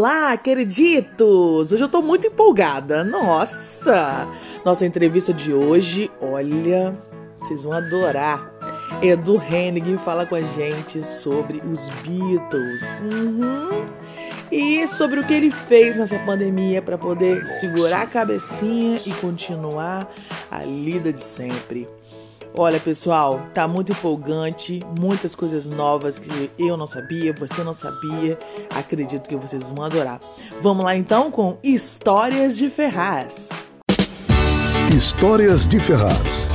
Olá, queriditos! Hoje eu tô muito empolgada. Nossa! Nossa entrevista de hoje, olha, vocês vão adorar. Edu Hennig fala com a gente sobre os Beatles. Uhum. E sobre o que ele fez nessa pandemia para poder segurar a cabecinha e continuar a lida de sempre. Olha, pessoal, tá muito empolgante, muitas coisas novas que eu não sabia, você não sabia. Acredito que vocês vão adorar. Vamos lá então com Histórias de Ferraz. Histórias de Ferraz.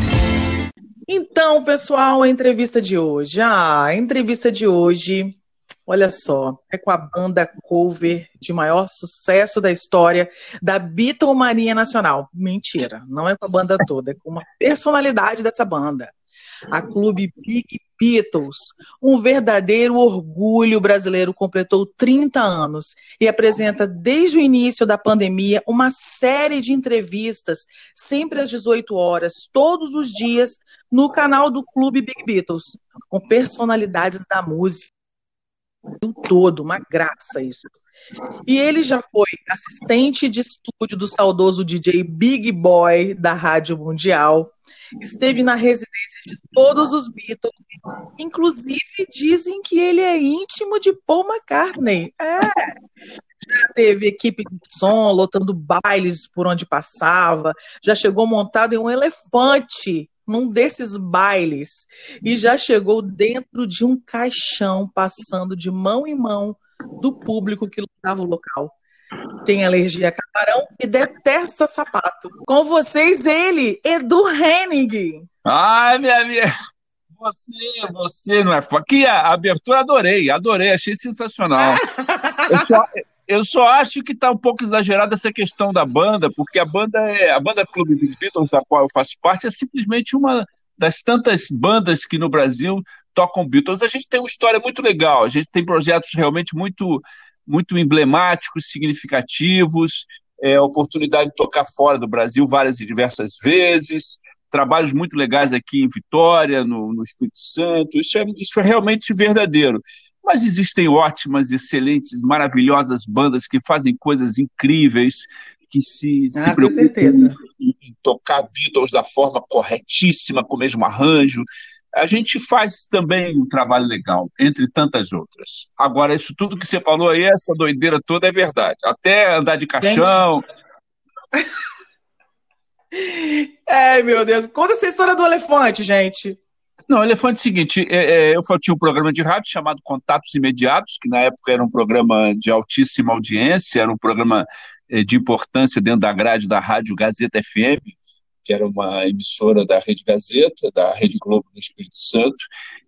Então, pessoal, a entrevista de hoje. Ah, a entrevista de hoje Olha só, é com a banda cover de maior sucesso da história da Beatlemania Nacional. Mentira, não é com a banda toda, é com uma personalidade dessa banda. A Clube Big Beatles, um verdadeiro orgulho brasileiro, completou 30 anos e apresenta desde o início da pandemia uma série de entrevistas, sempre às 18 horas, todos os dias, no canal do Clube Big Beatles, com personalidades da música todo, uma graça isso. E ele já foi assistente de estúdio do saudoso DJ Big Boy da Rádio Mundial, esteve na residência de todos os Beatles, inclusive dizem que ele é íntimo de Paul McCartney. É. Já teve equipe de som lotando bailes por onde passava, já chegou montado em um elefante num desses bailes e já chegou dentro de um caixão, passando de mão em mão do público que lutava o local. Tem alergia a camarão e detesta sapato. Com vocês, ele, Edu Henning. Ai, minha amiga. Você, você não é fã. Aqui a abertura adorei, adorei, achei sensacional. Eu só, eu só acho que está um pouco exagerada essa questão da banda, porque a banda é a banda Clube Big Beatles, da qual eu faço parte, é simplesmente uma das tantas bandas que no Brasil tocam Beatles. A gente tem uma história muito legal, a gente tem projetos realmente muito muito emblemáticos, significativos, é, oportunidade de tocar fora do Brasil várias e diversas vezes, trabalhos muito legais aqui em Vitória, no, no Espírito Santo. Isso é, isso é realmente verdadeiro. Mas existem ótimas, excelentes, maravilhosas bandas que fazem coisas incríveis, que se, ah, se preocupam em, em tocar Beatles da forma corretíssima, com o mesmo arranjo. A gente faz também um trabalho legal, entre tantas outras. Agora, isso tudo que você falou aí, essa doideira toda é verdade. Até andar de caixão. Ai, meu Deus. Conta essa história do elefante, gente. Não, elefante é o seguinte, é, é, eu tinha um programa de rádio chamado Contatos Imediatos, que na época era um programa de altíssima audiência, era um programa é, de importância dentro da grade da Rádio Gazeta FM, que era uma emissora da Rede Gazeta, da Rede Globo do Espírito Santo,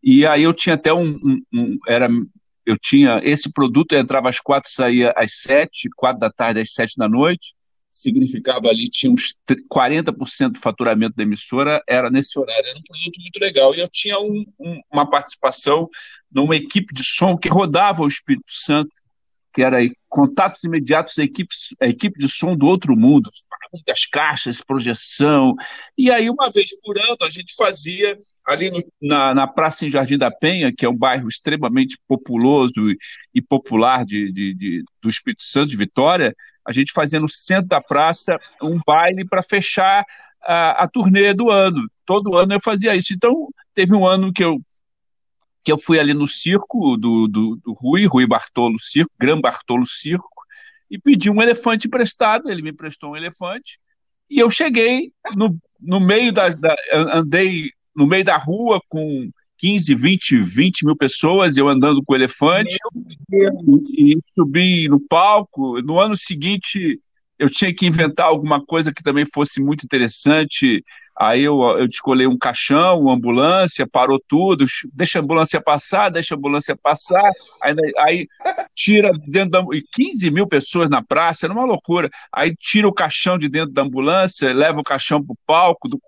e aí eu tinha até um, um, um era eu tinha esse produto entrava às quatro saía às sete quatro da tarde às sete da noite significava ali, tinha uns 40% do faturamento da emissora, era nesse horário, era um produto muito legal. E eu tinha um, um, uma participação numa equipe de som que rodava o Espírito Santo, que era contatos imediatos, a equipe, equipe de som do outro mundo, muitas caixas, projeção. E aí, uma vez por ano, a gente fazia ali no, na, na Praça em Jardim da Penha, que é um bairro extremamente populoso e, e popular de, de, de, do Espírito Santo, de Vitória, a gente fazia no centro da praça um baile para fechar a, a turnê do ano. Todo ano eu fazia isso. Então, teve um ano que eu que eu fui ali no circo do, do, do Rui, Rui Bartolo Circo, Gran Bartolo Circo, e pedi um elefante emprestado, ele me emprestou um elefante, e eu cheguei no, no meio da, da andei no meio da rua com 15, 20, 20 mil pessoas, eu andando com o elefante, e subi no palco. No ano seguinte, eu tinha que inventar alguma coisa que também fosse muito interessante. Aí eu, eu descolei um caixão, uma ambulância, parou tudo, deixa a ambulância passar, deixa a ambulância passar, aí, aí tira dentro da. 15 mil pessoas na praça, era uma loucura. Aí tira o caixão de dentro da ambulância, leva o caixão para o palco, do,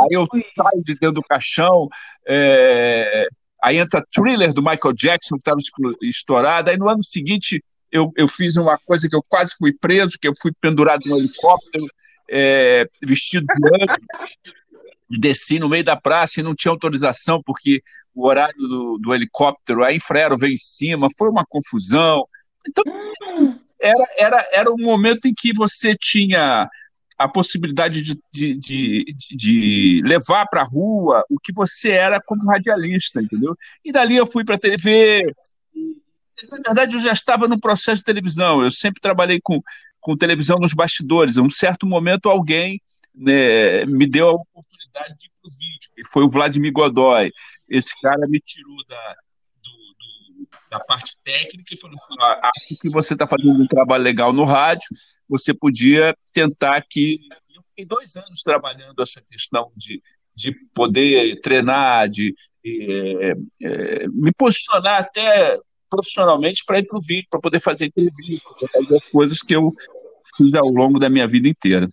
aí eu saio de dentro do caixão. É, aí entra thriller do Michael Jackson, que estava estourado. Aí no ano seguinte eu, eu fiz uma coisa que eu quase fui preso, que eu fui pendurado no helicóptero é, vestido de anjo, desci no meio da praça e não tinha autorização, porque o horário do, do helicóptero, a Infraero veio em cima, foi uma confusão. Então, era, era, era um momento em que você tinha a possibilidade de, de, de, de levar para a rua o que você era como radialista, entendeu? E dali eu fui para a TV. Na verdade, eu já estava no processo de televisão. Eu sempre trabalhei com com televisão nos bastidores. Em um certo momento, alguém né, me deu a oportunidade de ir para o vídeo, e foi o Vladimir Godoy. Esse cara me tirou da, do, do, da parte técnica e falou: ah, acho que você está fazendo um trabalho legal no rádio, você podia tentar aqui. Eu fiquei dois anos trabalhando essa questão de, de poder treinar, de é, é, me posicionar até profissionalmente para ir para o vídeo, para poder fazer entrevista, para fazer as coisas que eu fiz ao longo da minha vida inteira.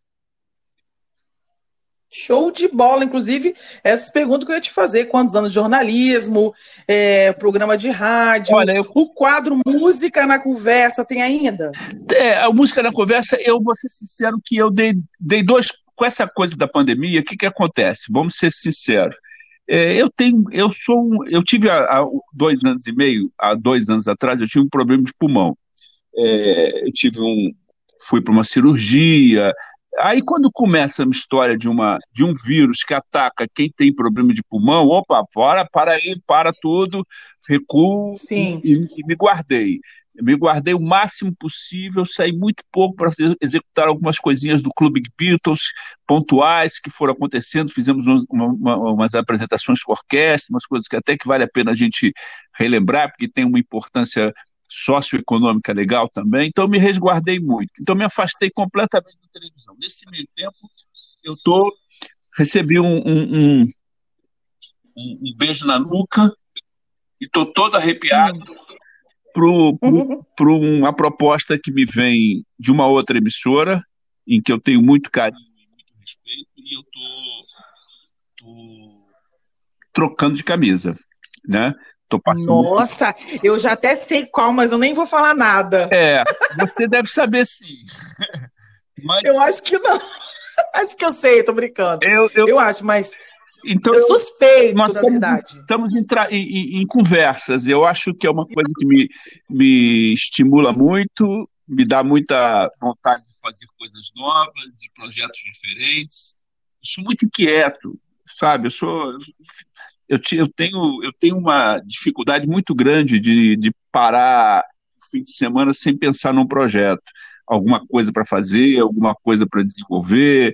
Show de bola, inclusive, essa pergunta que eu ia te fazer: quantos anos de jornalismo, é, programa de rádio, Olha, eu... o quadro Música na Conversa tem ainda? É, a Música na Conversa, eu vou ser sincero que eu dei, dei dois. Com essa coisa da pandemia, o que, que acontece? Vamos ser sinceros. É, eu tenho, eu sou, eu tive há, há, dois anos e meio, há dois anos atrás, eu tive um problema de pulmão. É, eu tive um, fui para uma cirurgia. Aí quando começa a história de uma de um vírus que ataca quem tem problema de pulmão, opa, para, para aí, para tudo, recuo e, e me guardei me guardei o máximo possível, saí muito pouco para executar algumas coisinhas do Clube Beatles, pontuais que foram acontecendo, fizemos uma, uma, umas apresentações com orquestra, umas coisas que até que vale a pena a gente relembrar, porque tem uma importância socioeconômica legal também, então me resguardei muito, então me afastei completamente da televisão. Nesse meio tempo, eu tô, recebi um, um, um, um beijo na nuca e estou todo arrepiado, hum para uhum. uma proposta que me vem de uma outra emissora, em que eu tenho muito carinho e muito respeito, e eu tô, tô trocando de camisa, né? Tô passando... Nossa, eu já até sei qual, mas eu nem vou falar nada. É, você deve saber sim. Mas... Eu acho que não. Acho que eu sei, tô brincando. Eu, eu... eu acho, mas então, eu suspeito, nós estamos, verdade. Estamos em, em, em, conversas. Eu acho que é uma coisa que me, me estimula muito, me dá muita vontade de fazer coisas novas, de projetos diferentes. Eu sou muito inquieto, sabe? Eu sou. Eu, eu, tenho, eu tenho uma dificuldade muito grande de, de parar o fim de semana sem pensar num projeto. Alguma coisa para fazer, alguma coisa para desenvolver,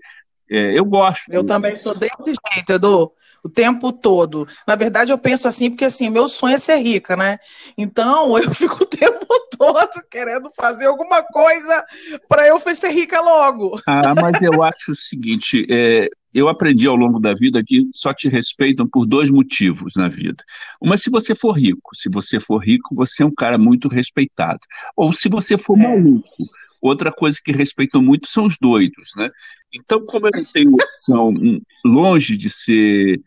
é, eu gosto. Eu também sou desse jeito, Edu, o tempo todo. Na verdade, eu penso assim, porque assim, meu sonho é ser rica, né? Então, eu fico o tempo todo querendo fazer alguma coisa para eu ser rica logo. Ah, mas eu acho o seguinte: é, eu aprendi ao longo da vida que só te respeitam por dois motivos na vida. Uma, se você for rico. Se você for rico, você é um cara muito respeitado. Ou se você for é. maluco Outra coisa que respeitam muito são os doidos, né? Então, como eu não tenho opção longe de ser,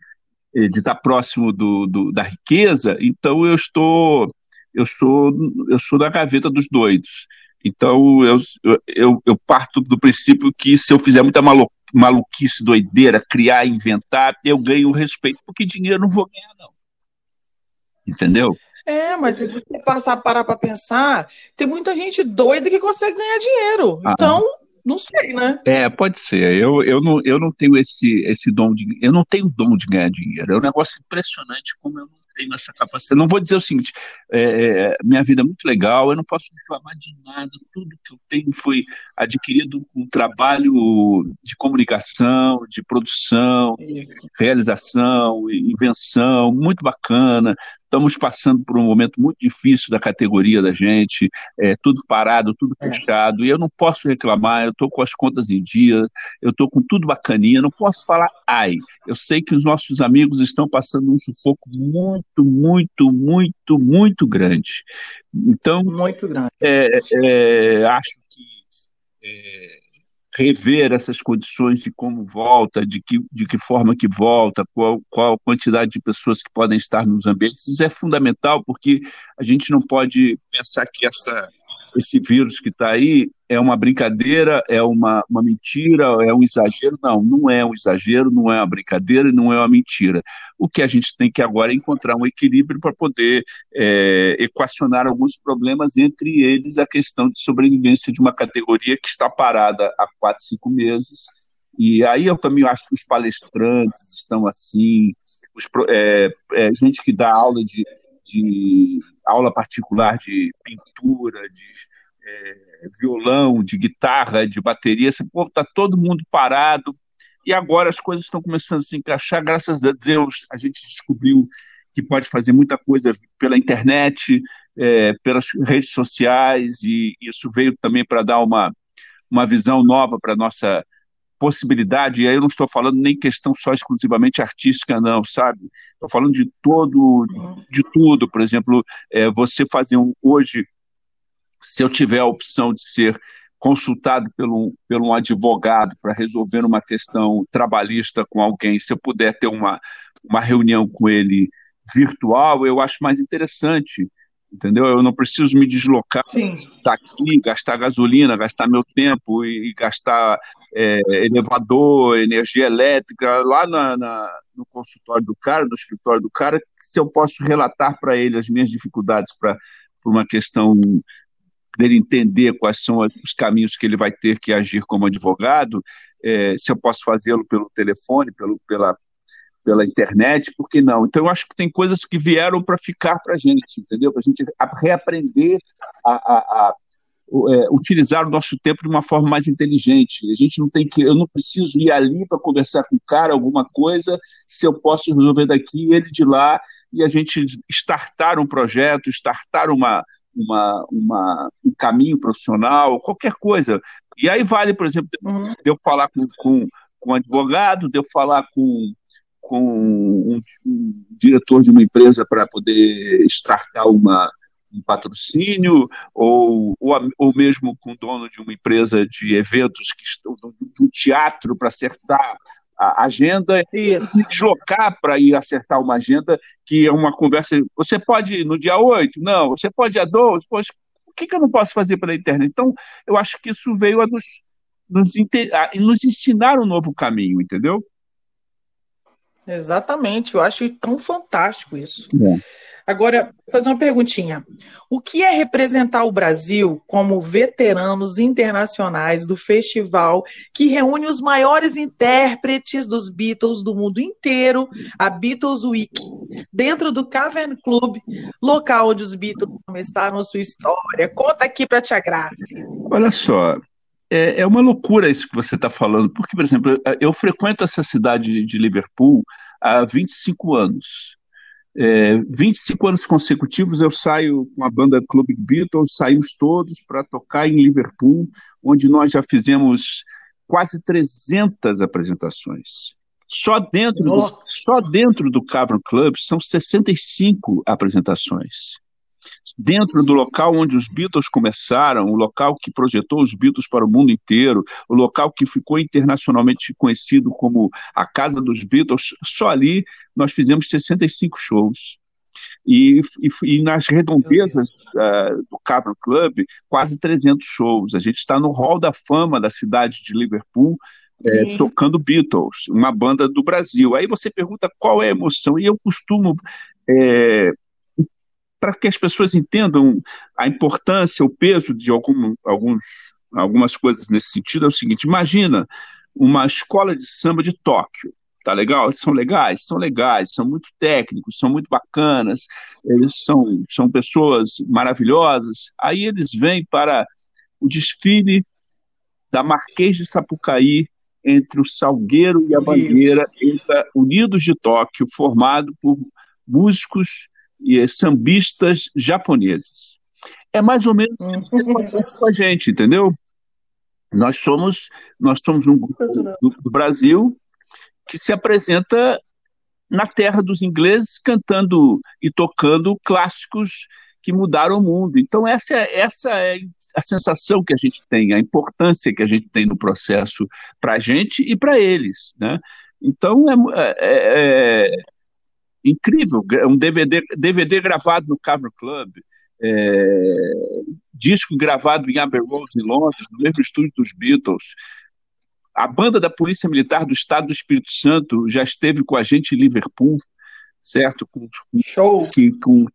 eh, de estar próximo do, do, da riqueza, então eu estou, eu sou, eu sou da gaveta dos doidos. Então, eu, eu, eu parto do princípio que se eu fizer muita malu, maluquice, doideira, criar, inventar, eu ganho respeito, porque dinheiro não vou ganhar, não. Entendeu? É, mas se você passar parar para pensar, tem muita gente doida que consegue ganhar dinheiro. Ah. Então, não sei, né? É, pode ser. Eu, eu, não, eu não tenho esse, esse dom de. Eu não tenho dom de ganhar dinheiro. É um negócio impressionante como eu não tenho essa capacidade. Não vou dizer o seguinte: é, é, minha vida é muito legal, eu não posso reclamar de nada. Tudo que eu tenho foi adquirido com trabalho de comunicação, de produção, realização, invenção, muito bacana estamos passando por um momento muito difícil da categoria da gente, é, tudo parado, tudo é. fechado, e eu não posso reclamar, eu estou com as contas em dia, eu estou com tudo bacaninha, não posso falar ai. Eu sei que os nossos amigos estão passando um sufoco muito, muito, muito, muito grande. Então, muito grande. É, é, acho que é, rever essas condições de como volta, de que, de que forma que volta, qual, qual a quantidade de pessoas que podem estar nos ambientes, isso é fundamental, porque a gente não pode pensar que essa esse vírus que está aí é uma brincadeira, é uma, uma mentira, é um exagero. Não, não é um exagero, não é uma brincadeira e não é uma mentira. O que a gente tem que agora é encontrar um equilíbrio para poder é, equacionar alguns problemas, entre eles a questão de sobrevivência de uma categoria que está parada há quatro, cinco meses. E aí eu também acho que os palestrantes estão assim, os, é, é, gente que dá aula de, de aula particular de pintura, de é, violão, de guitarra, de bateria. Esse povo está todo mundo parado. E agora as coisas estão começando a se encaixar. Graças a Deus, a gente descobriu que pode fazer muita coisa pela internet, é, pelas redes sociais, e isso veio também para dar uma, uma visão nova para a nossa possibilidade, e aí eu não estou falando nem questão só exclusivamente artística, não, sabe? Estou falando de todo, de tudo. Por exemplo, é, você fazer um, hoje, se eu tiver a opção de ser consultado pelo, pelo um advogado para resolver uma questão trabalhista com alguém, se eu puder ter uma, uma reunião com ele virtual, eu acho mais interessante entendeu? Eu não preciso me deslocar, estar tá gastar gasolina, gastar meu tempo e, gastar é, elevador, energia elétrica lá na, na, no consultório do cara, no escritório do cara, se eu posso relatar para ele as minhas dificuldades para uma questão dele entender quais são os caminhos que ele vai ter que agir como advogado, é, se eu posso fazê-lo pelo telefone, pelo, pela, pela internet, por que não? Então, eu acho que tem coisas que vieram para ficar para a gente, entendeu? Para a gente reaprender a, a, a é, utilizar o nosso tempo de uma forma mais inteligente. A gente não tem que, eu não preciso ir ali para conversar com o cara alguma coisa, se eu posso resolver daqui, ele de lá, e a gente startar um projeto, startar uma, uma, uma, um caminho profissional, qualquer coisa. E aí vale, por exemplo, uhum. de eu falar com, com, com um advogado, de eu falar com com um, um diretor de uma empresa para poder startar uma, um patrocínio, ou, ou, ou, mesmo com o dono de uma empresa de eventos que estão do teatro para acertar a agenda e me deslocar para ir acertar uma agenda que é uma conversa. Você pode ir no dia 8? Não. Você pode ir dia 12? Poxa, o que, que eu não posso fazer pela internet? Então, eu acho que isso veio a nos, nos, a nos ensinar um novo caminho, entendeu? Exatamente, eu acho tão fantástico isso. É. Agora, vou fazer uma perguntinha. O que é representar o Brasil como veteranos internacionais do festival que reúne os maiores intérpretes dos Beatles do mundo inteiro, a Beatles Week, dentro do Cavern Club, local onde os Beatles começaram sua história? Conta aqui para Tia Graça. Olha só, é, é uma loucura isso que você está falando, porque, por exemplo, eu frequento essa cidade de Liverpool há 25 anos. É, 25 anos consecutivos eu saio com a banda Club Beatles, saímos todos para tocar em Liverpool, onde nós já fizemos quase 300 apresentações. Só dentro, do, só dentro do Cavern Club são 65 apresentações dentro do local onde os Beatles começaram, o local que projetou os Beatles para o mundo inteiro, o local que ficou internacionalmente conhecido como a Casa dos Beatles, só ali nós fizemos 65 shows. E, e, e nas redondezas uh, do Cavern Club, quase 300 shows. A gente está no Hall da Fama da cidade de Liverpool, é, tocando Beatles, uma banda do Brasil. Aí você pergunta qual é a emoção, e eu costumo é, para que as pessoas entendam a importância, o peso de algum, alguns, algumas coisas nesse sentido, é o seguinte: imagina uma escola de samba de Tóquio. Tá legal? Eles são legais? São legais, são muito técnicos, são muito bacanas, eles são, são pessoas maravilhosas. Aí eles vêm para o desfile da Marquês de Sapucaí entre o Salgueiro e a Bandeira, entre Unidos de Tóquio, formado por músicos sambistas japoneses. É mais ou menos o que acontece com a gente, entendeu? Nós somos, nós somos um grupo do, Brasil que se apresenta na terra dos ingleses, cantando e tocando clássicos que mudaram o mundo. Então, essa é, essa é a sensação que a gente tem, a importância que a gente tem no processo para a gente e para eles. Né? Então, é, é, é, incrível. Um DVD, DVD gravado no Cavern Club, é, disco gravado em Abbey Road, em Londres, no mesmo estúdio dos Beatles. A banda da Polícia Militar do Estado do Espírito Santo já esteve com a gente em Liverpool, certo? Com, Show! Que, com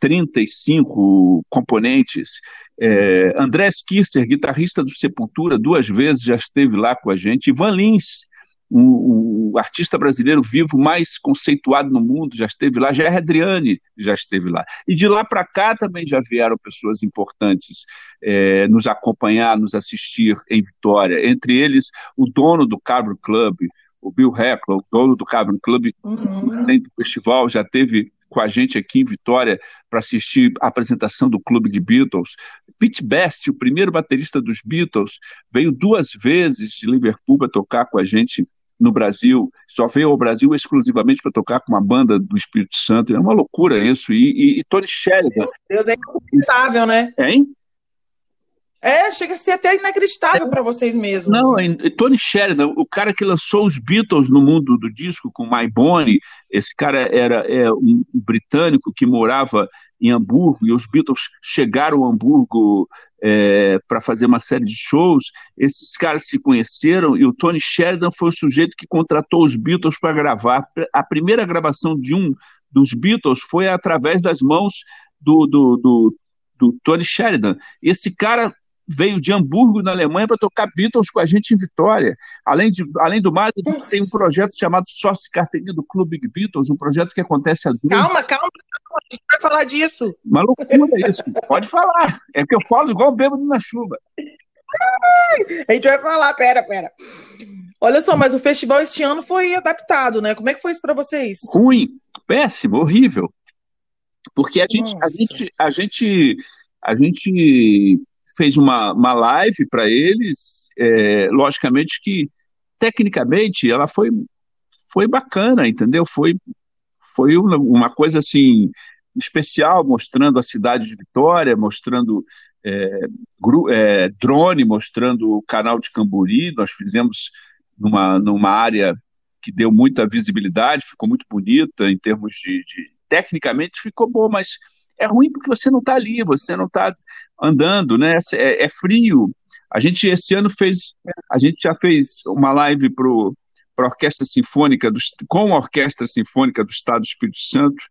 35 componentes. É, André Kisser, guitarrista do Sepultura, duas vezes já esteve lá com a gente. Ivan Lins, o, o, artista brasileiro vivo mais conceituado no mundo já esteve lá, Jair Adriane já esteve lá. E de lá para cá também já vieram pessoas importantes é, nos acompanhar, nos assistir em Vitória, entre eles o dono do Cavern Club, o Bill Heckler, o dono do Cavern Club, uhum. do festival, já teve com a gente aqui em Vitória para assistir a apresentação do Clube de Beatles. Pete Best, o primeiro baterista dos Beatles, veio duas vezes de Liverpool para tocar com a gente no Brasil, só veio ao Brasil exclusivamente para tocar com uma banda do Espírito Santo. É uma loucura isso. E, e, e Tony Sheridan. Deus, é inacreditável, né? Hein? É, chega a ser até inacreditável é. para vocês mesmos. Não, Tony Sheridan, o cara que lançou os Beatles no mundo do disco com My Bonnie, esse cara era é, um britânico que morava em Hamburgo e os Beatles chegaram a Hamburgo é, para fazer uma série de shows. Esses caras se conheceram e o Tony Sheridan foi o sujeito que contratou os Beatles para gravar. A primeira gravação de um dos Beatles foi através das mãos do, do, do, do Tony Sheridan. Esse cara veio de Hamburgo, na Alemanha, para tocar Beatles com a gente em Vitória. Além, de, além do mais, a gente tem um projeto chamado Sócio Carteirinha do Clube Big Beatles, um projeto que acontece a Calma, calma, calma, a gente vai falar disso. Uma loucura isso. Pode falar. É que eu falo igual bêbado na chuva. A gente vai falar, pera, pera. Olha só, mas o festival este ano foi adaptado, né? Como é que foi isso para vocês? Ruim, péssimo, horrível. Porque a gente, a gente, a gente, a gente fez uma, uma live para eles, é, logicamente que tecnicamente ela foi, foi bacana, entendeu? Foi, foi uma, coisa assim especial, mostrando a cidade de Vitória, mostrando é, é, drone, mostrando o canal de Camburi. Nós fizemos numa, numa área que deu muita visibilidade, ficou muito bonita em termos de, de tecnicamente ficou bom, mas é ruim porque você não está ali, você não está andando, né? É, é, frio. A gente esse ano fez, a gente já fez uma live para a Orquestra Sinfônica, do, com a Orquestra Sinfônica do Estado do Espírito Santo,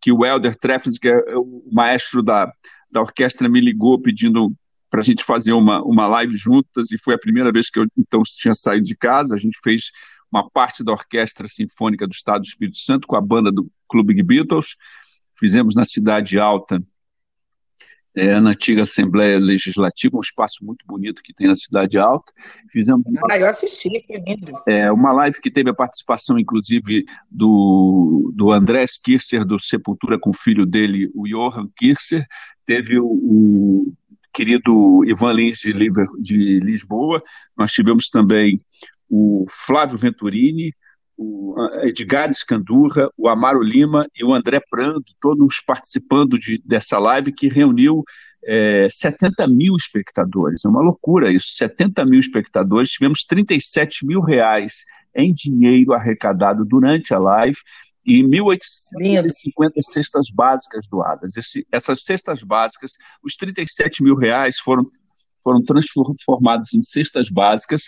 que o Helder Treffens, que é o maestro da, da orquestra, me ligou pedindo para a gente fazer uma, uma live juntas, e foi a primeira vez que eu então tinha saído de casa. A gente fez uma parte da Orquestra Sinfônica do Estado do Espírito Santo com a banda do Clube Beatles fizemos na Cidade Alta, é, na antiga Assembleia Legislativa, um espaço muito bonito que tem na Cidade Alta. Fizemos ah, eu assisti, que lindo. É, uma live que teve a participação, inclusive, do, do Andrés Kircher, do Sepultura, com o filho dele, o Johan Kircher. Teve o, o querido Ivan Lins de, de Lisboa. Nós tivemos também o Flávio Venturini, o Edgar Escandurra, o Amaro Lima e o André Prando, todos participando de, dessa live que reuniu é, 70 mil espectadores. É uma loucura isso, 70 mil espectadores. Tivemos 37 mil reais em dinheiro arrecadado durante a live e 1.850 cestas básicas doadas. Esse, essas cestas básicas, os 37 mil reais foram foram transformados em cestas básicas,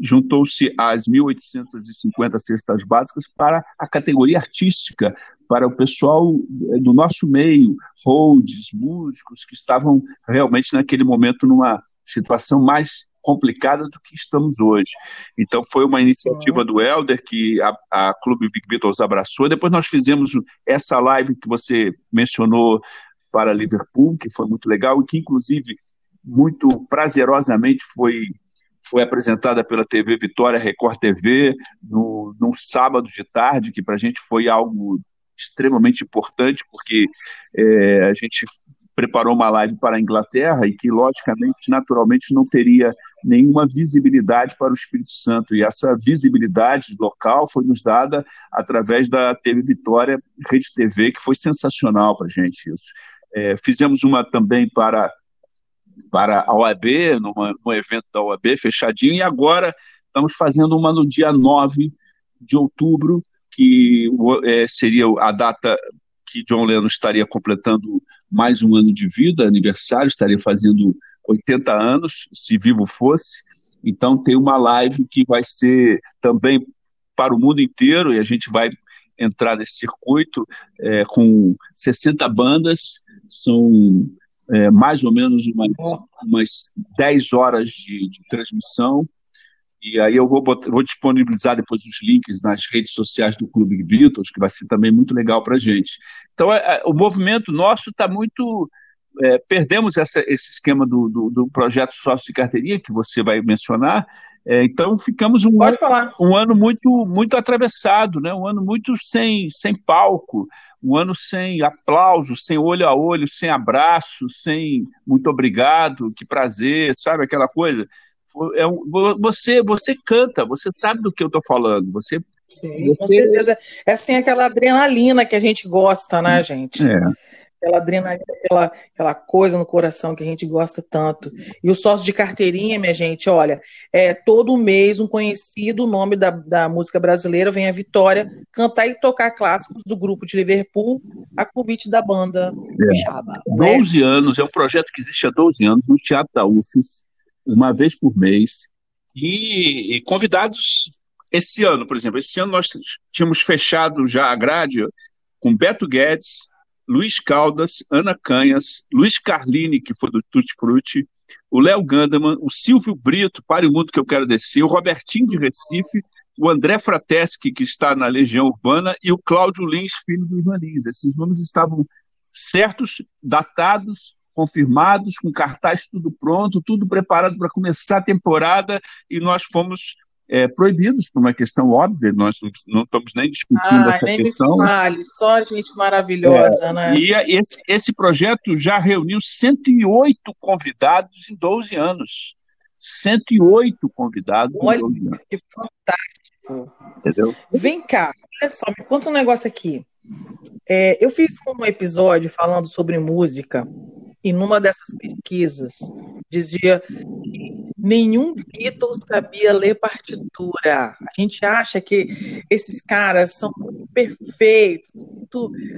juntou-se às 1.850 cestas básicas para a categoria artística, para o pessoal eh, do nosso meio, holds, músicos, que estavam realmente naquele momento numa situação mais complicada do que estamos hoje. Então foi uma iniciativa do Elder que a, a Clube Big Beatles abraçou. Depois nós fizemos essa live que você mencionou para Liverpool, que foi muito legal e que inclusive muito prazerosamente foi foi apresentada pela TV Vitória Record TV no, num sábado de tarde, que para a gente foi algo extremamente importante, porque é, a gente preparou uma live para a Inglaterra e que, logicamente, naturalmente, não teria nenhuma visibilidade para o Espírito Santo. E essa visibilidade local foi nos dada através da TV Vitória Rede TV, que foi sensacional para a gente isso. É, fizemos uma também para, para a OAB, numa, num evento da OAB fechadinho, e agora estamos fazendo uma no dia 9 de outubro, que é, seria a data que John Lennon estaria completando mais um ano de vida, aniversário, estaria fazendo 80 anos, se vivo fosse. Então tem uma live que vai ser também para o mundo inteiro e a gente vai entrar nesse circuito é, com 60 bandas, são é, mais ou menos umas, umas 10 horas de, de transmissão e aí eu vou, botar, vou disponibilizar depois os links nas redes sociais do Clube Beatles, que vai ser também muito legal para a gente. Então, é, é, o movimento nosso está muito. É, perdemos essa, esse esquema do, do, do, projeto sócio de carteirinha, que você vai mencionar, é, então ficamos um ano, um ano muito, muito atravessado, né? um ano muito sem, sem palco, um ano sem aplauso, sem olho a olho, sem abraço, sem muito obrigado, que prazer, sabe aquela coisa? é um, você, você canta, você sabe do que eu estou falando. Você, Sim, com certeza. É assim aquela adrenalina que a gente gosta, né, gente? É. Aquela adrenalina, aquela, aquela coisa no coração que a gente gosta tanto. E o sócio de carteirinha, minha gente, olha, é todo mês um conhecido nome da, da música brasileira vem a Vitória cantar e tocar clássicos do grupo de Liverpool a convite da banda é. Chaba. 12 né? anos, é um projeto que existe há 12 anos no Teatro da UFES uma vez por mês. E, e, convidados esse ano, por exemplo, esse ano nós tínhamos fechado já a grade com Beto Guedes, Luiz Caldas, Ana Canhas, Luiz Carlini, que foi do Tutti Frutti, o Léo Gandaman, o Silvio Brito, Pare o Mundo que eu quero descer, o Robertinho de Recife, o André Frateschi, que está na Legião Urbana, e o Cláudio Lins, filho do Ivan Lins. Esses nomes estavam certos, datados, confirmados, com cartaz tudo pronto, tudo preparado para começar a temporada, e nós fomos é, proibidos por uma questão óbvia, nós não, estamos nem discutindo ah, essa nem questão. Vale, só gente maravilhosa, é, né? E esse, esse projeto já reuniu 108 convidados em 12 anos. 108 convidados Olha, em 12 anos. Que fantástico. Entendeu? Vem cá, olha só, me conta um negócio aqui. É, eu fiz um episódio falando sobre música e numa dessas pesquisas dizia que nenhum Beatles sabia ler partitura. A gente acha que esses caras são perfeitos,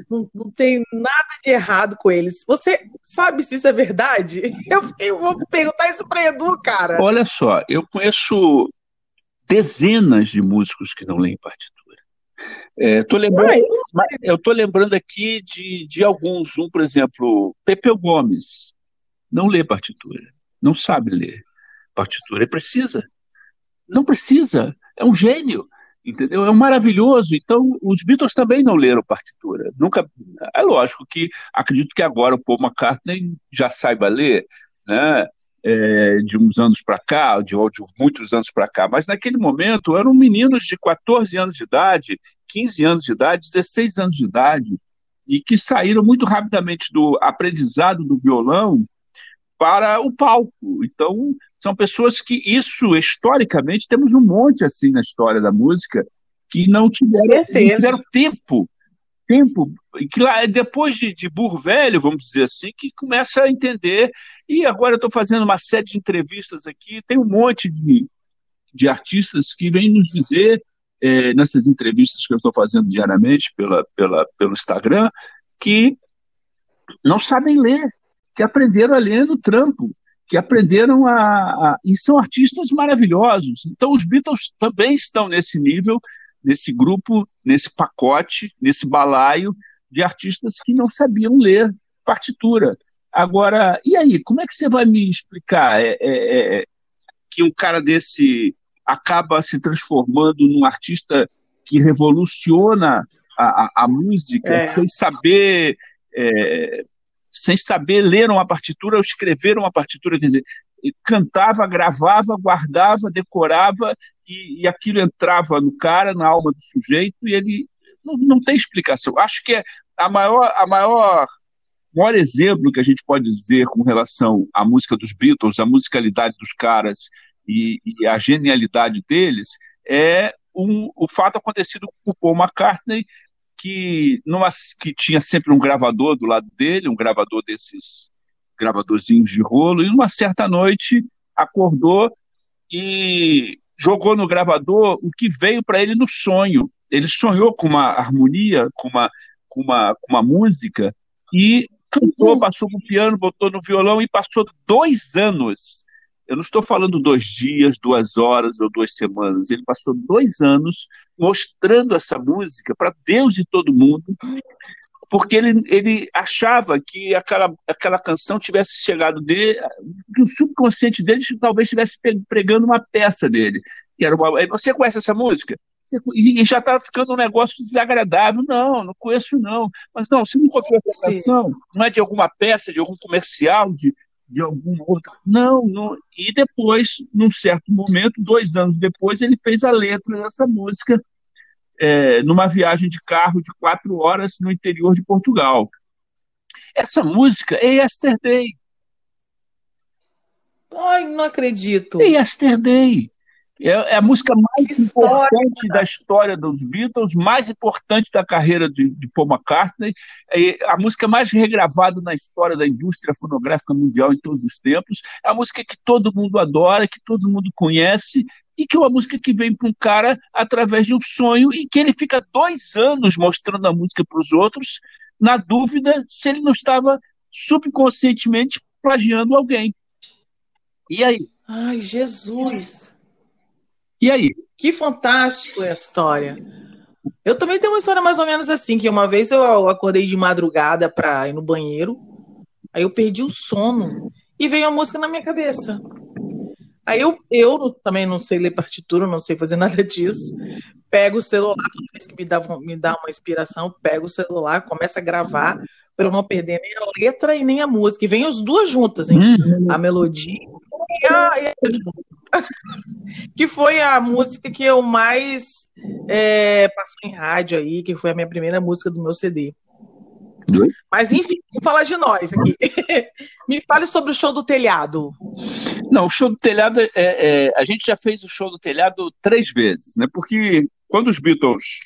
não, não tem nada de errado com eles. Você sabe se isso é verdade? Eu, eu vou perguntar isso para Edu, cara. Olha só, eu conheço dezenas de músicos que não leem partitura. É, tô lembrando, eu estou lembrando aqui de, de alguns. Um, por exemplo, Pepeu Gomes. Não lê partitura. Não sabe ler partitura. Ele precisa. Não precisa. É um gênio. Entendeu? É um maravilhoso. Então, os Beatles também não leram partitura. Nunca. É lógico que acredito que agora o Paul McCartney já saiba ler, né? é, de uns anos para cá, de, de muitos anos para cá, mas naquele momento eram meninos de 14 anos de idade, 15 anos de idade, 16 anos de idade, e que saíram muito rapidamente do aprendizado do violão para o palco. Então, são pessoas que isso, historicamente, temos um monte assim na história da música, que não tiveram, não tiveram tempo tempo que lá depois de, de burro velho, vamos dizer assim, que começa a entender. E agora eu estou fazendo uma série de entrevistas aqui, tem um monte de, de artistas que vêm nos dizer é, nessas entrevistas que eu estou fazendo diariamente pela, pela, pelo Instagram, que não sabem ler, que aprenderam a ler no trampo, que aprenderam a, a, e são artistas maravilhosos. Então os Beatles também estão nesse nível nesse grupo, nesse pacote, nesse balaio de artistas que não sabiam ler partitura. Agora, e aí, como é que você vai me explicar é, é, é, que um cara desse acaba se transformando num artista que revoluciona a, a, a música é. sem saber é, sem saber ler uma partitura ou escrever uma partitura, quer dizer, cantava, gravava, guardava, decorava e, e aquilo entrava no cara, na alma do sujeito, e ele não, não tem explicação. Acho que é a maior, a maior o maior exemplo que a gente pode dizer com relação à música dos Beatles, a musicalidade dos caras e, e a genialidade deles, é um, o fato acontecido com o Paul McCartney, que, numa, que tinha sempre um gravador do lado dele, um gravador desses gravadorzinhos de rolo, e numa certa noite acordou e jogou no gravador o que veio para ele no sonho. Ele sonhou com uma harmonia, com uma, com uma, com uma música, e cantou, passou para o piano, botou no violão e passou dois anos. Eu não estou falando dois dias, duas horas ou duas semanas. Ele passou dois anos mostrando essa música para Deus e todo mundo, porque ele, ele achava que aquela, aquela canção tivesse chegado dele, que o subconsciente dele talvez estivesse pregando uma peça dele. Que era uma, você conhece essa música? e já está ficando um negócio desagradável. Não, não conheço não. Mas não, se não confia essa canção, não é de alguma peça, de algum comercial, de, de algum outro. Não, não. E depois, num certo momento, dois anos depois, ele fez a letra dessa música é, numa viagem de carro de quatro horas no interior de Portugal. Essa música é Yesterday. Ai, não acredito. É Yesterday. É, é a música mais importante da história dos Beatles, mais importante da carreira de, de Paul McCartney, é a música mais regravada na história da indústria fonográfica mundial em todos os tempos. É a música que todo mundo adora, que todo mundo conhece, e que é uma música que vem para um cara através de um sonho e que ele fica dois anos mostrando a música para os outros, na dúvida se ele não estava subconscientemente plagiando alguém. E aí? Ai, Jesus! E aí? Que fantástico essa história. Eu também tenho uma história mais ou menos assim, que uma vez eu acordei de madrugada para ir no banheiro, aí eu perdi o sono e veio a música na minha cabeça. Aí eu, eu também não sei ler partitura, não sei fazer nada disso. Pego o celular, toda vez que me dá, me dá uma inspiração, pego o celular, começo a gravar, para eu não perder nem a letra e nem a música. E vem as duas juntas, hein? Uhum. A melodia a, a que foi a música que eu mais é, passou em rádio aí, que foi a minha primeira música do meu CD. Mas enfim, vamos falar de nós aqui. Me fale sobre o show do telhado. Não, o show do telhado, é, é, a gente já fez o show do telhado três vezes, né? Porque quando os Beatles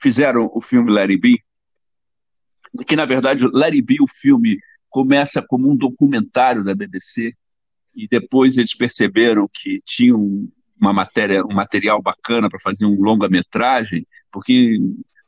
fizeram o filme Larry B, que na verdade Larry B, o filme, começa como um documentário da BBC, e depois eles perceberam que tinham uma matéria, um material bacana para fazer um longa-metragem, porque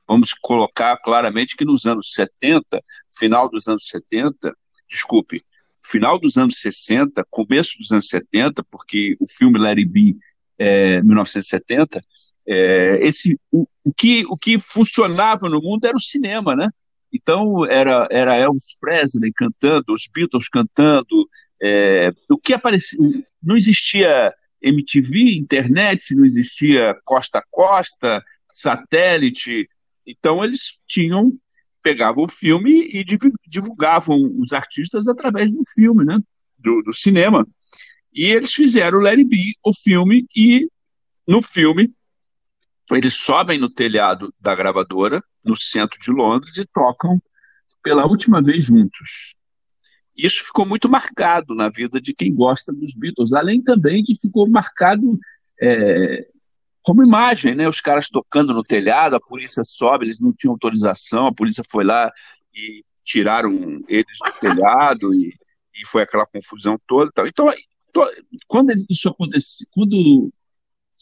vamos colocar claramente que nos anos 70, final dos anos 70, desculpe, final dos anos 60, começo dos anos 70, porque o filme Larry B é 1970, é, esse, o, o, que, o que funcionava no mundo era o cinema, né? Então era, era Elvis Presley cantando, os Beatles cantando, é, o que aparecia, não existia MTV, internet, não existia costa a costa, satélite, então eles tinham pegavam o filme e divulgavam os artistas através do filme, né, do, do cinema. E eles fizeram o Larry B, o filme, e no filme eles sobem no telhado da gravadora, no centro de Londres, e tocam pela última vez juntos. Isso ficou muito marcado na vida de quem gosta dos Beatles, além também de ficou marcado é, como imagem, né? Os caras tocando no telhado, a polícia sobe, eles não tinham autorização, a polícia foi lá e tiraram eles do telhado e, e foi aquela confusão toda. Então, quando isso aconteceu, quando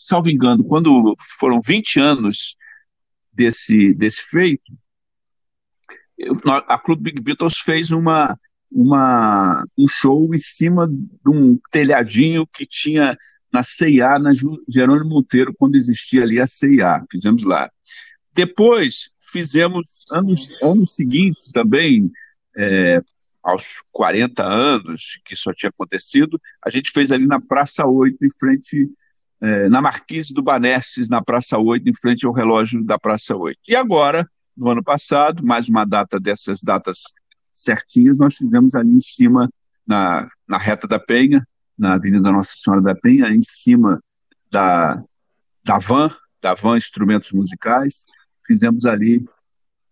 salvo engano, quando foram 20 anos desse, desse feito, a Clube Big Beatles fez uma, uma, um show em cima de um telhadinho que tinha na CIA, na Jerônimo Monteiro, quando existia ali a CIA. Fizemos lá. Depois, fizemos anos, anos seguintes também, é, aos 40 anos que isso tinha acontecido, a gente fez ali na Praça 8, em frente é, na Marquise do Banestes, na Praça 8, em frente ao relógio da Praça 8. E agora, no ano passado, mais uma data dessas datas certinhas, nós fizemos ali em cima, na, na reta da Penha, na Avenida Nossa Senhora da Penha, em cima da, da Van, da Van Instrumentos Musicais, fizemos ali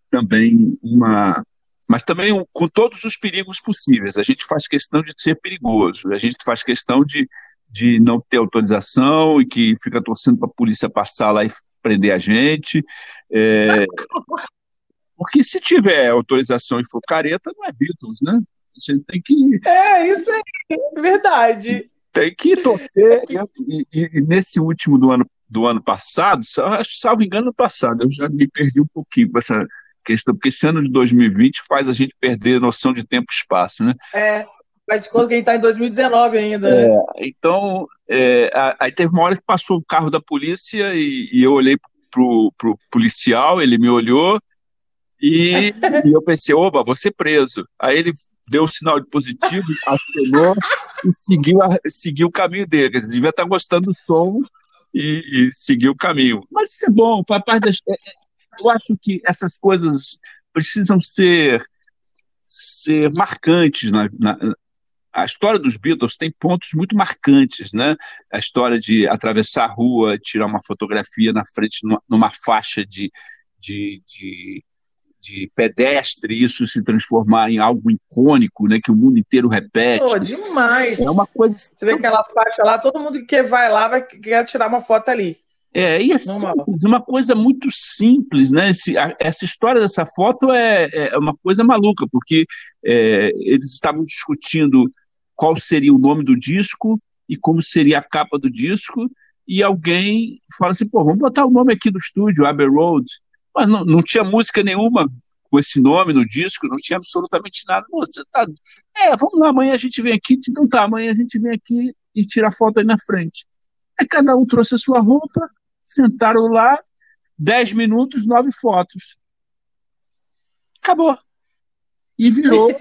também uma. Mas também com todos os perigos possíveis. A gente faz questão de ser perigoso, a gente faz questão de, de não ter autorização e que fica torcendo para a polícia passar lá e prender a gente. É... Porque se tiver autorização e for careta, não é Beatles, né? A gente tem que. É, isso é verdade. Tem que torcer. E, e, e nesse último do ano, do ano passado, salvo engano, no passado, eu já me perdi um pouquinho com essa questão, porque esse ano de 2020 faz a gente perder a noção de tempo e espaço, né? É, faz de conta que a gente está em 2019 ainda, né? É, então, é, aí teve uma hora que passou o carro da polícia e, e eu olhei pro, pro policial, ele me olhou, e, e, eu pensei, oba, vou ser preso. Aí ele deu um sinal de positivo, acenou e seguiu, a, seguiu o caminho dele. Ele devia estar gostando do som e, e seguiu o caminho. Mas isso é bom, faz parte das. É, é, eu acho que essas coisas precisam ser, ser marcantes. Na, na, a história dos Beatles tem pontos muito marcantes, né? A história de atravessar a rua, tirar uma fotografia na frente, numa, faixa de, de, de de pedestre, isso se transformar em algo icônico, né, que o mundo inteiro repete. Oh, demais. É uma coisa. Você vê aquela faixa lá, todo mundo que vai lá vai querer tirar uma foto ali. É, e é simples, uma coisa muito simples, né? Esse, a, essa história dessa foto é, é uma coisa maluca, porque é, eles estavam discutindo qual seria o nome do disco e como seria a capa do disco, e alguém fala assim, pô, vamos botar o nome aqui do estúdio, Abbey Road, mas não, não tinha música nenhuma com esse nome no disco, não tinha absolutamente nada. Pô, tá... É, vamos lá, amanhã a gente vem aqui. Então tá, amanhã a gente vem aqui e tira a foto aí na frente. Aí cada um trouxe a sua roupa, sentaram lá, dez minutos, nove fotos. Acabou. E virou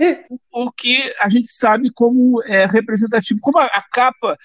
o que a gente sabe como é representativo, como a, a capa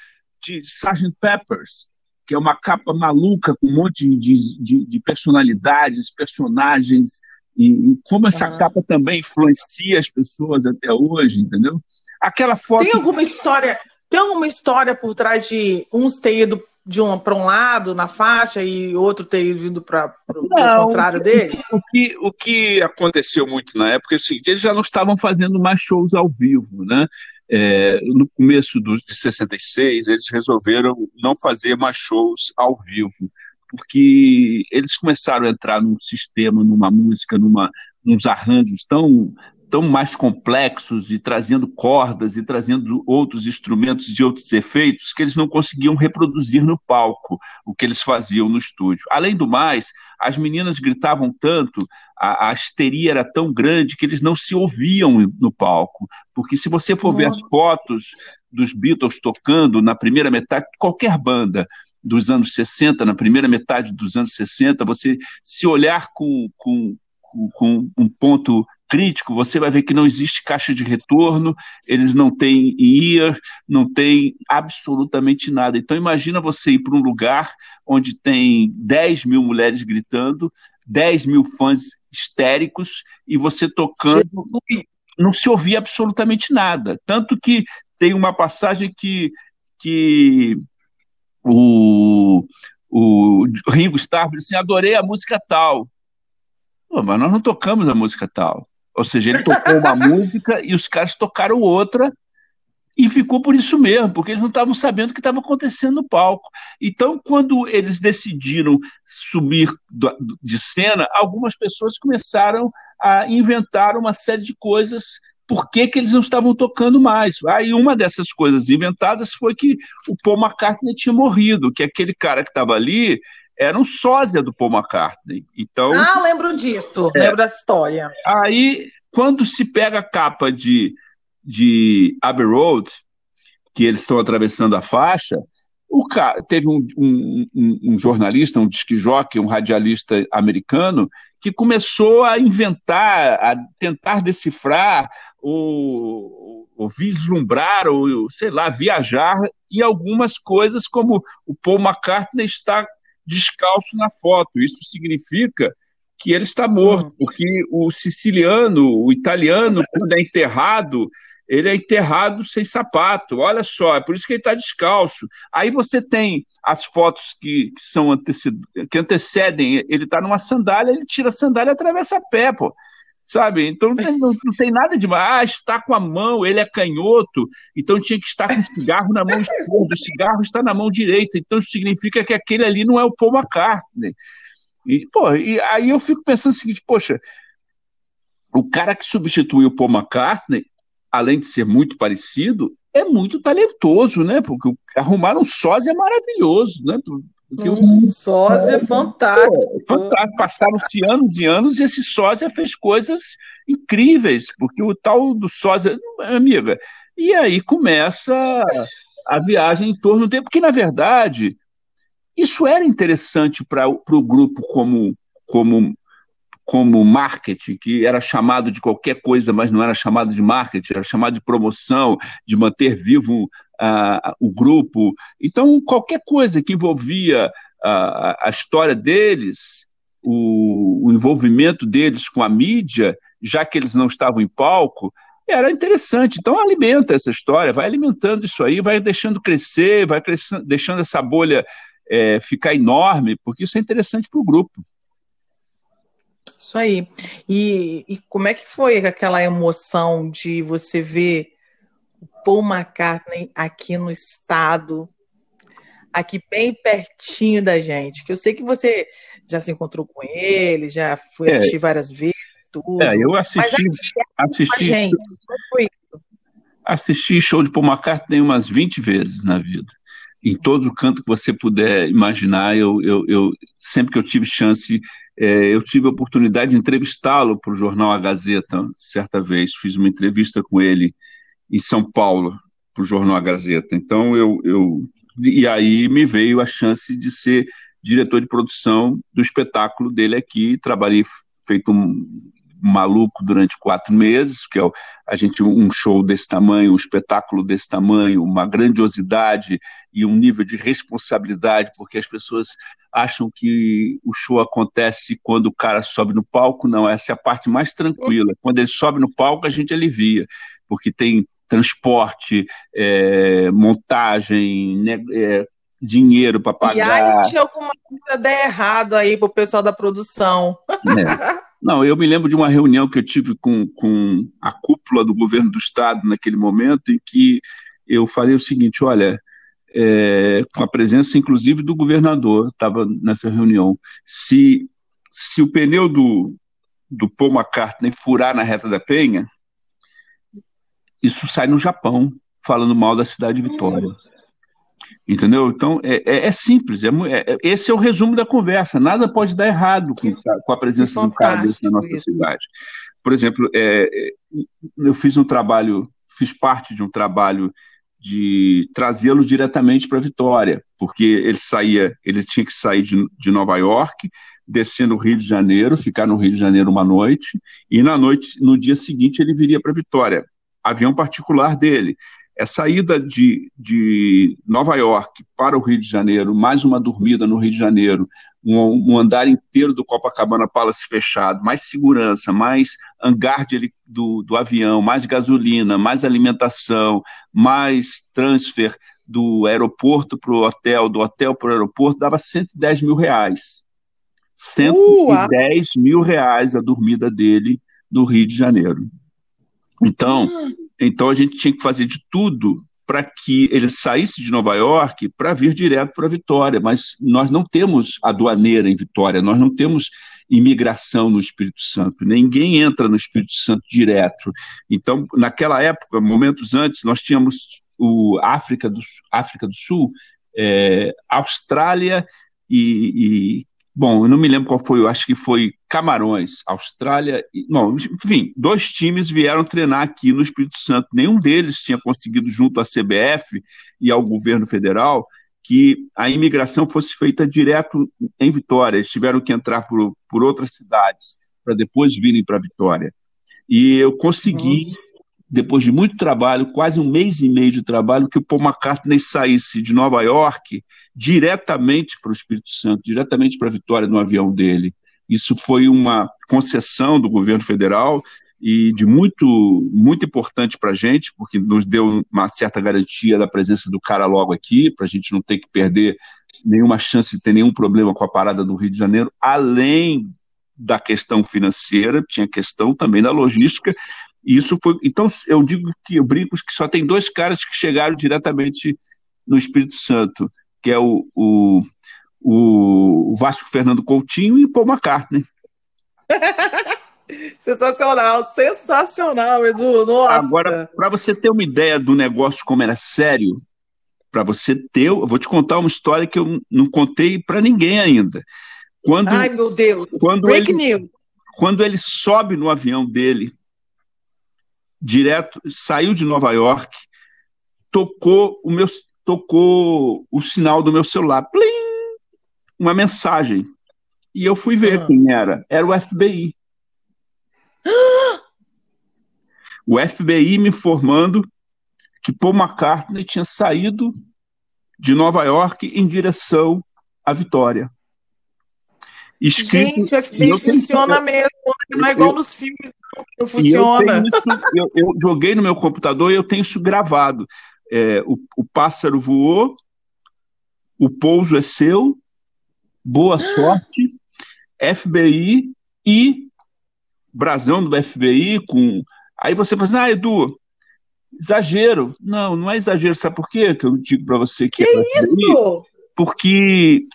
de Sgt. Peppers, que é uma capa maluca com um monte de, de, de personalidades, personagens, e, e como essa uhum. capa também influencia as pessoas até hoje, entendeu? Aquela foto. Tem alguma história? Tem alguma história por trás de uns ter ido de um para um lado na faixa e outro ter ido para o contrário dele? O que, o que aconteceu muito na época é o seguinte: eles já não estavam fazendo mais shows ao vivo, né? É, no começo do, de 66, eles resolveram não fazer mais shows ao vivo, porque eles começaram a entrar num sistema, numa música, numa, nos arranjos tão, tão mais complexos e trazendo cordas e trazendo outros instrumentos e outros efeitos que eles não conseguiam reproduzir no palco o que eles faziam no estúdio. Além do mais, as meninas gritavam tanto, a, a histeria era tão grande que eles não se ouviam no palco. Porque se você for ver as fotos dos Beatles tocando na primeira metade, qualquer banda dos anos 60, na primeira metade dos anos 60, você se olhar com, com, com um ponto crítico, você vai ver que não existe caixa de retorno, eles não têm ear, não tem absolutamente nada. Então imagina você ir para um lugar onde tem 10 mil mulheres gritando, 10 mil fãs histéricos e você tocando, não se ouvia absolutamente nada. Tanto que tem uma passagem que, que o, o Ringo Starr disse assim, adorei a música tal. Pô, mas nós não tocamos a música tal. Ou seja, ele tocou uma música e os caras tocaram outra e ficou por isso mesmo, porque eles não estavam sabendo o que estava acontecendo no palco. Então, quando eles decidiram subir de cena, algumas pessoas começaram a inventar uma série de coisas por que, que eles não estavam tocando mais. Aí uma dessas coisas inventadas foi que o Paul McCartney tinha morrido, que aquele cara que estava ali era um sósia do Paul McCartney. Então, ah, lembro disso, é, lembro da história. Aí, quando se pega a capa de, de Abbey Road, que eles estão atravessando a faixa, o cara, teve um, um, um, um jornalista, um disquijoque, um radialista americano, que começou a inventar, a tentar decifrar, ou, ou vislumbrar, ou sei lá, viajar em algumas coisas, como o Paul McCartney está descalço na foto. Isso significa que ele está morto, porque o siciliano, o italiano, quando é enterrado, ele é enterrado sem sapato, olha só, é por isso que ele está descalço. Aí você tem as fotos que, que são que antecedem, ele está numa sandália, ele tira a sandália e atravessa a pé, pô. Sabe? Então não tem, não, tem nada de. Ah, está com a mão, ele é canhoto, então tinha que estar com o cigarro na mão esquerda, o cigarro está na mão direita, então significa que aquele ali não é o Paul McCartney. E, pô, e aí eu fico pensando o seguinte, poxa, o cara que substituiu o Paul McCartney, além de ser muito parecido, é muito talentoso, né? Porque arrumaram um sósia maravilhoso, né? Porque um sósia é fantástico. Fantástico. Passaram-se anos e anos e esse sósia fez coisas incríveis, porque o tal do sósia, amiga, e aí começa a viagem em torno dele, porque na verdade isso era interessante para o grupo como, como como marketing, que era chamado de qualquer coisa, mas não era chamado de marketing, era chamado de promoção, de manter vivo o grupo. Então, qualquer coisa que envolvia uh, a história deles, o, o envolvimento deles com a mídia, já que eles não estavam em palco, era interessante. Então alimenta essa história, vai alimentando isso aí, vai deixando crescer, vai crescendo, deixando essa bolha é, ficar enorme, porque isso é interessante para o grupo. Isso aí. E, e como é que foi aquela emoção de você ver Paul McCartney aqui no estado, aqui bem pertinho da gente? Que eu sei que você já se encontrou com ele, já foi é. assistir é. várias vezes, tudo. É, eu assisti. assisti, gente, assisti show de Paul McCartney umas 20 vezes na vida em todo canto que você puder imaginar, eu, eu, eu sempre que eu tive chance, é, eu tive a oportunidade de entrevistá-lo para o jornal A Gazeta, certa vez, fiz uma entrevista com ele em São Paulo, para o jornal A Gazeta. Então, eu, eu. E aí me veio a chance de ser diretor de produção do espetáculo dele aqui, trabalhei feito um, maluco durante quatro meses, que é a gente um show desse tamanho, um espetáculo desse tamanho, uma grandiosidade e um nível de responsabilidade, porque as pessoas acham que o show acontece quando o cara sobe no palco, não, essa é a parte mais tranquila. Quando ele sobe no palco, a gente alivia, porque tem transporte, é, montagem, né, é, dinheiro para pagar. E aí tinha alguma coisa der errado aí pro pessoal da produção. É. Não, eu me lembro de uma reunião que eu tive com, com a cúpula do governo do Estado naquele momento, em que eu falei o seguinte: olha, é, com a presença inclusive do governador, estava nessa reunião, se, se o pneu do, do Paul McCartney furar na reta da Penha, isso sai no Japão, falando mal da cidade de Vitória. Entendeu? Então, é, é, é simples. É, é, esse é o resumo da conversa. Nada pode dar errado com, com a presença de um cara desse na nossa isso. cidade. Por exemplo, é, é, eu fiz um trabalho, fiz parte de um trabalho de trazê-lo diretamente para Vitória, porque ele saía, ele tinha que sair de, de Nova York, descer no Rio de Janeiro, ficar no Rio de Janeiro uma noite, e na noite, no dia seguinte, ele viria para Vitória. Avião particular dele é saída de, de Nova York para o Rio de Janeiro, mais uma dormida no Rio de Janeiro, um, um andar inteiro do Copacabana Palace fechado, mais segurança, mais hangar de, do, do avião, mais gasolina, mais alimentação, mais transfer do aeroporto para o hotel, do hotel para o aeroporto, dava 110 mil reais. 110 uh, mil reais a dormida dele no Rio de Janeiro. Então. Então a gente tinha que fazer de tudo para que ele saísse de Nova York para vir direto para Vitória, mas nós não temos aduaneira em Vitória, nós não temos imigração no Espírito Santo, ninguém entra no Espírito Santo direto. Então, naquela época, momentos antes, nós tínhamos o África do, África do Sul, é, Austrália e, e Bom, eu não me lembro qual foi, eu acho que foi Camarões, Austrália. Não, enfim, dois times vieram treinar aqui no Espírito Santo. Nenhum deles tinha conseguido, junto à CBF e ao governo federal, que a imigração fosse feita direto em Vitória. Eles tiveram que entrar por, por outras cidades para depois virem para Vitória. E eu consegui. Uhum depois de muito trabalho, quase um mês e meio de trabalho, que o Paul McCartney saísse de Nova York diretamente para o Espírito Santo, diretamente para a Vitória no avião dele. Isso foi uma concessão do governo federal e de muito, muito importante para a gente, porque nos deu uma certa garantia da presença do cara logo aqui, para a gente não ter que perder nenhuma chance de ter nenhum problema com a parada do Rio de Janeiro, além da questão financeira, tinha questão também da logística, isso foi. Então, eu digo que eu brinco que só tem dois caras que chegaram diretamente no Espírito Santo, que é o, o, o Vasco Fernando Coutinho e Paul McCartney. sensacional, sensacional, Edu. Nossa. Agora, para você ter uma ideia do negócio como era sério, para você ter, eu vou te contar uma história que eu não contei para ninguém ainda. Quando, Ai, meu Deus. Quando Break ele, news. Quando ele sobe no avião dele, direto, saiu de Nova York, tocou o meu tocou o sinal do meu celular, plim, uma mensagem. E eu fui ver ah. quem era. Era o FBI. o FBI me informando que Paul McCartney tinha saído de Nova York em direção à Vitória. Escrito, Gente, o FBI funciona mesmo, né? não é igual eu, nos filmes, não funciona. Eu, isso, eu, eu, joguei no meu computador e eu tenho isso gravado. É, o, o pássaro voou, o pouso é seu, boa sorte, FBI e brasão do FBI com. Aí você fala assim, ah, Edu, exagero. Não, não é exagero. Sabe por quê que eu digo para você que, que é isso? Porque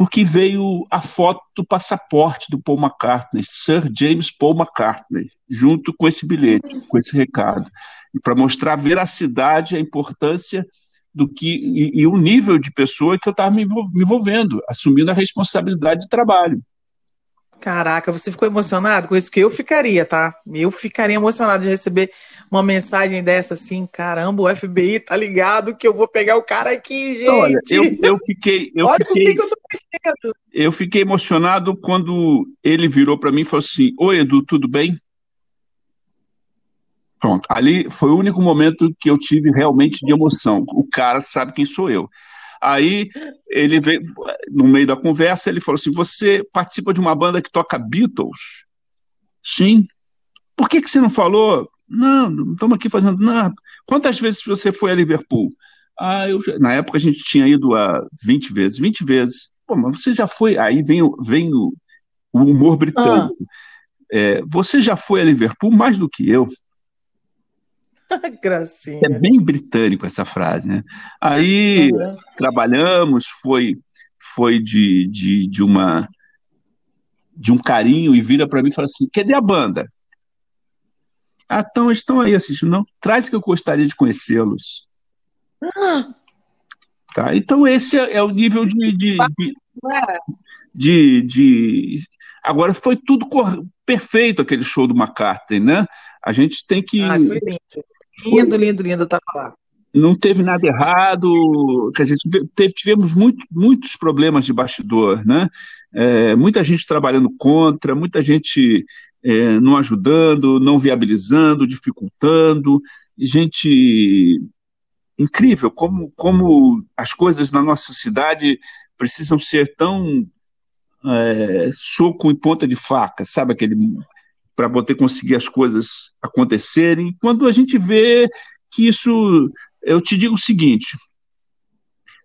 porque veio a foto do passaporte do Paul McCartney, Sir James Paul McCartney, junto com esse bilhete, com esse recado, e para mostrar a veracidade, a importância do que e, e o nível de pessoa que eu estava me envolvendo, assumindo a responsabilidade de trabalho. Caraca, você ficou emocionado com isso? Que eu ficaria, tá? Eu ficaria emocionado de receber uma mensagem dessa assim, caramba, o FBI tá ligado que eu vou pegar o cara aqui, gente. Olha, eu, eu fiquei, eu Olha fiquei, que eu, tô eu fiquei emocionado quando ele virou para mim e falou assim: "Oi, Edu, tudo bem?" Pronto, ali foi o único momento que eu tive realmente de emoção. O cara sabe quem sou eu. Aí ele veio, no meio da conversa, ele falou assim: Você participa de uma banda que toca Beatles? Sim. Por que, que você não falou? Não, não estamos aqui fazendo nada. Quantas vezes você foi a Liverpool? Ah, eu, na época a gente tinha ido a 20 vezes, 20 vezes. Pô, mas você já foi. Aí vem, vem o, o humor britânico. Ah. É, você já foi a Liverpool mais do que eu. Gracinha. É bem britânico essa frase, né? Aí uhum. trabalhamos, foi foi de, de, de uma de um carinho e vira para mim e fala assim: cadê a banda? Ah, então estão aí assistindo. Não, traz que eu gostaria de conhecê-los. Ah. Tá, então esse é, é o nível de de, de, de, de, Agora foi tudo perfeito aquele show do McCartney, né? A gente tem que. Ah, Lindo, lindo, lindo, tá lá. Não teve nada errado, quer dizer, teve, tivemos muito, muitos problemas de bastidor, né? É, muita gente trabalhando contra, muita gente é, não ajudando, não viabilizando, dificultando, gente incrível como, como as coisas na nossa cidade precisam ser tão é, soco em ponta de faca, sabe aquele para poder conseguir as coisas acontecerem. Quando a gente vê que isso, eu te digo o seguinte: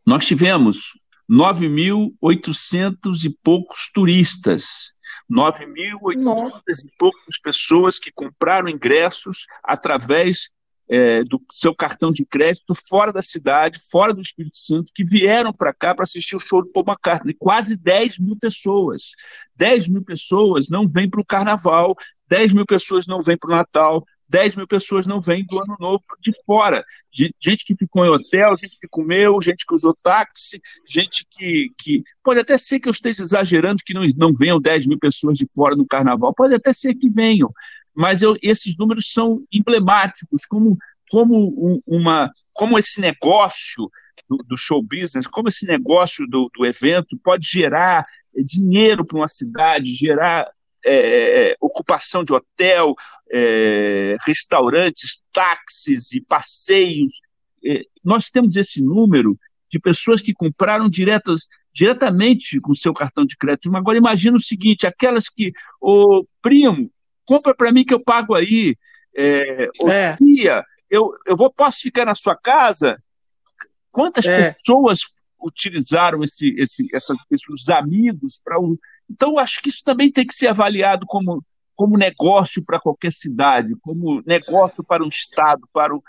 nós tivemos 9.800 e poucos turistas, 9.800 e poucas pessoas que compraram ingressos através é, do seu cartão de crédito fora da cidade, fora do Espírito Santo, que vieram para cá para assistir o show do Paul McCartney. Quase 10 mil pessoas. 10 mil pessoas não vêm para o carnaval, 10 mil pessoas não vêm para o Natal, 10 mil pessoas não vêm do Ano Novo de fora. Gente que ficou em hotel, gente que comeu, gente que usou táxi, gente que. que... Pode até ser que eu esteja exagerando que não, não venham 10 mil pessoas de fora no carnaval, pode até ser que venham, mas eu, esses números são emblemáticos, como, como, uma, como esse negócio do, do show business, como esse negócio do, do evento pode gerar dinheiro para uma cidade, gerar é, é, ocupação de hotel, é, restaurantes, táxis e passeios. É, nós temos esse número de pessoas que compraram diretas, diretamente com seu cartão de crédito. Agora imagina o seguinte: aquelas que, o primo, compra para mim que eu pago aí. É, é. Tia, eu, eu vou, posso ficar na sua casa? Quantas é. pessoas utilizaram esse, esse, essas, esses amigos para o. Então, acho que isso também tem que ser avaliado como, como negócio para qualquer cidade, como negócio para um Estado, para, o,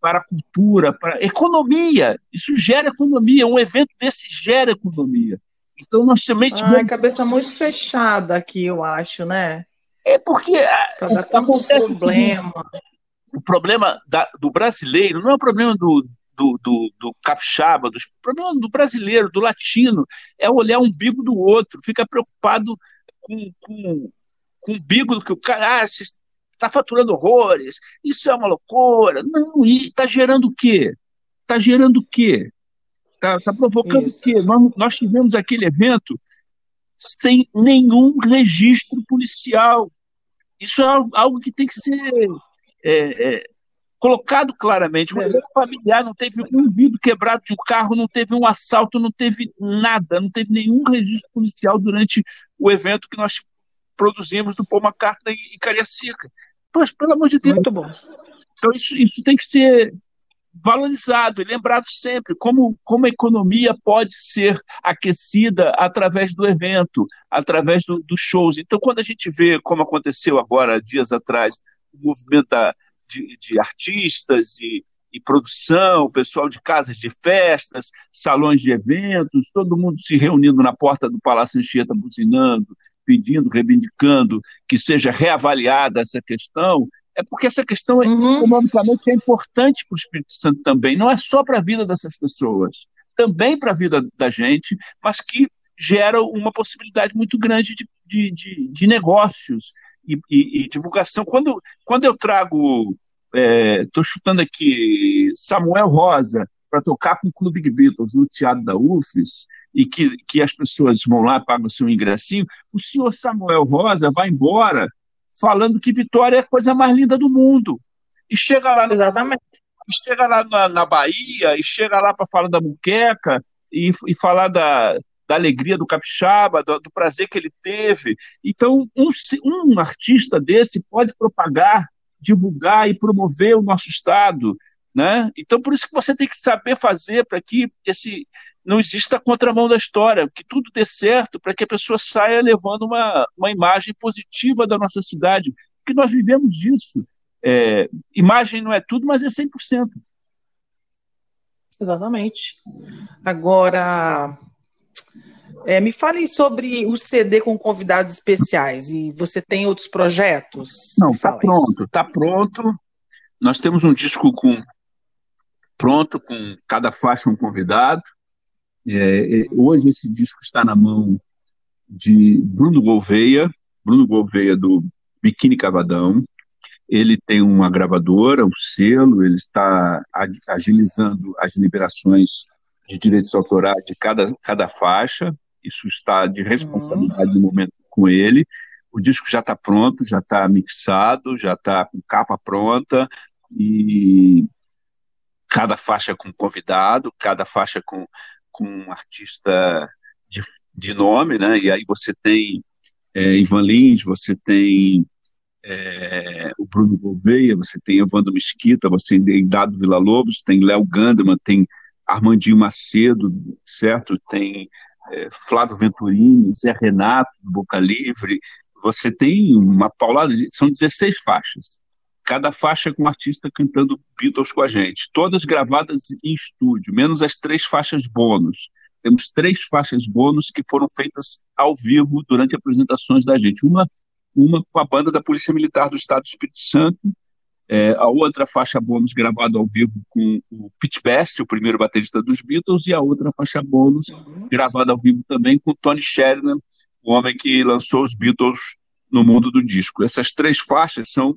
para a cultura, para a economia. Isso gera economia, um evento desse gera economia. Então, nós também tivemos. Ai, cabeça muito fechada aqui, eu acho, né? É porque Cada acontece problema. O problema da, do brasileiro não é o problema do, do, do, do capixaba, dos problema do brasileiro, do latino, é olhar o umbigo do outro, fica preocupado com, com, com o umbigo do que o cara ah, está faturando horrores, isso é uma loucura. Não, e está gerando o quê? Está gerando o quê? Está tá provocando isso. o quê? Nós, nós tivemos aquele evento sem nenhum registro policial. Isso é algo que tem que ser é, é, colocado claramente. O é. familiar não teve um vidro quebrado de um carro, não teve um assalto, não teve nada, não teve nenhum registro policial durante o evento que nós produzimos do Paul McCartney em Cariacica. Pois, pelo amor de Deus. Muito bom. Então, isso, isso tem que ser valorizado e lembrado sempre como, como a economia pode ser aquecida através do evento, através do, dos shows. Então, quando a gente vê, como aconteceu agora, dias atrás, o movimento da, de, de artistas e, e produção, pessoal de casas de festas, salões de eventos, todo mundo se reunindo na porta do Palácio Anchieta buzinando, pedindo, reivindicando que seja reavaliada essa questão, é porque essa questão é uhum. economicamente é importante para o Espírito Santo também, não é só para a vida dessas pessoas, também para a vida da gente, mas que gera uma possibilidade muito grande de, de, de, de negócios, e, e, e divulgação. Quando, quando eu trago, estou é, chutando aqui, Samuel Rosa para tocar com o Clube Beatles no Teatro da UFES, e que, que as pessoas vão lá, pagam o seu ingressinho, o senhor Samuel Rosa vai embora falando que Vitória é a coisa mais linda do mundo. E chega lá, Exatamente. E chega lá na, na Bahia, e chega lá para falar da muqueca, e, e falar da, da alegria do capixaba, do, do, prazer que ele teve. Então, um, um artista desse pode propagar, divulgar e promover o nosso Estado. Né? Então, por isso que você tem que saber fazer para que esse não exista a contramão da história, que tudo dê certo para que a pessoa saia levando uma, uma imagem positiva da nossa cidade, porque nós vivemos disso. É, imagem não é tudo, mas é 100%. Exatamente. Agora, é, me fale sobre o CD com convidados especiais. E você tem outros projetos? Não, está pronto, está pronto. Nós temos um disco com pronto, com cada faixa um convidado. É, é, hoje esse disco está na mão de Bruno Gouveia, Bruno Gouveia do Biquíni Cavadão. Ele tem uma gravadora, um selo, ele está agilizando as liberações de direitos autorais de cada, cada faixa isso está de responsabilidade no momento com ele. O disco já está pronto, já está mixado, já está com capa pronta e cada faixa com convidado, cada faixa com, com um artista de, de nome, né? E aí você tem é, Ivan Lins, você tem é, o Bruno Gouveia, você tem Evandro Mesquita, você tem Dado Vila Lobos, tem Léo Gandeman, tem Armandinho Macedo, certo? Tem é, Flávio Venturini, Zé Renato, Boca Livre, você tem uma paulada, são 16 faixas. Cada faixa com um artista cantando Beatles com a gente, todas gravadas em estúdio, menos as três faixas bônus. Temos três faixas bônus que foram feitas ao vivo durante apresentações da gente. Uma, uma com a banda da Polícia Militar do Estado do Espírito Santo, é, a outra faixa bônus gravada ao vivo com o Pete Best, o primeiro baterista dos Beatles, e a outra faixa bônus gravada ao vivo também com Tony Sheridan, o homem que lançou os Beatles no mundo do disco. Essas três faixas são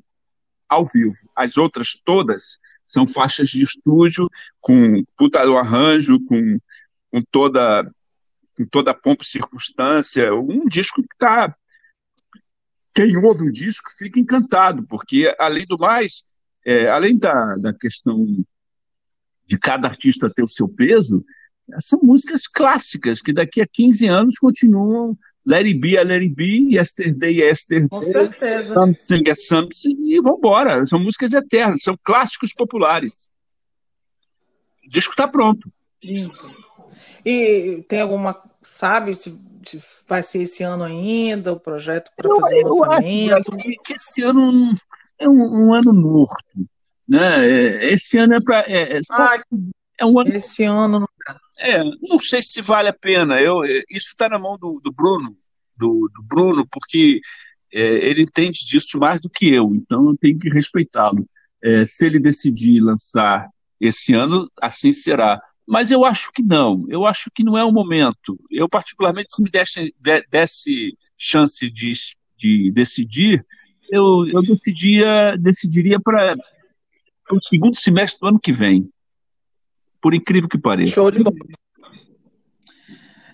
ao vivo. As outras todas são faixas de estúdio, com puta do arranjo, com, com, toda, com toda a pompa e circunstância. Um disco que está quem ouve o disco fica encantado, porque, além do mais, é, além da, da questão de cada artista ter o seu peso, são músicas clássicas que daqui a 15 anos continuam Let It Be é Let It Be, Yesterday é Yesterday, Com certeza. Something é Something, e vambora. São músicas eternas, são clássicos populares. O disco está pronto. E tem alguma, sabe, se vai ser esse ano ainda, o projeto para fazer o lançamento? Acho que, esse ano é um, um, ano morto. Né? É, esse ano é para. É, é, ah, é, um ano. Esse ano. É, não sei se vale a pena. Eu, é, isso está na mão do, do Bruno, do, do, Bruno, porque é, ele entende disso mais do que eu, então eu tenho que respeitá-lo. É, se ele decidir lançar esse ano, assim será. Mas eu acho que não, eu acho que não é o momento. Eu, particularmente, se me desse, desse chance de, de decidir, eu, eu decidia, decidiria para o segundo semestre do ano que vem. Por incrível que pareça. Show de bola.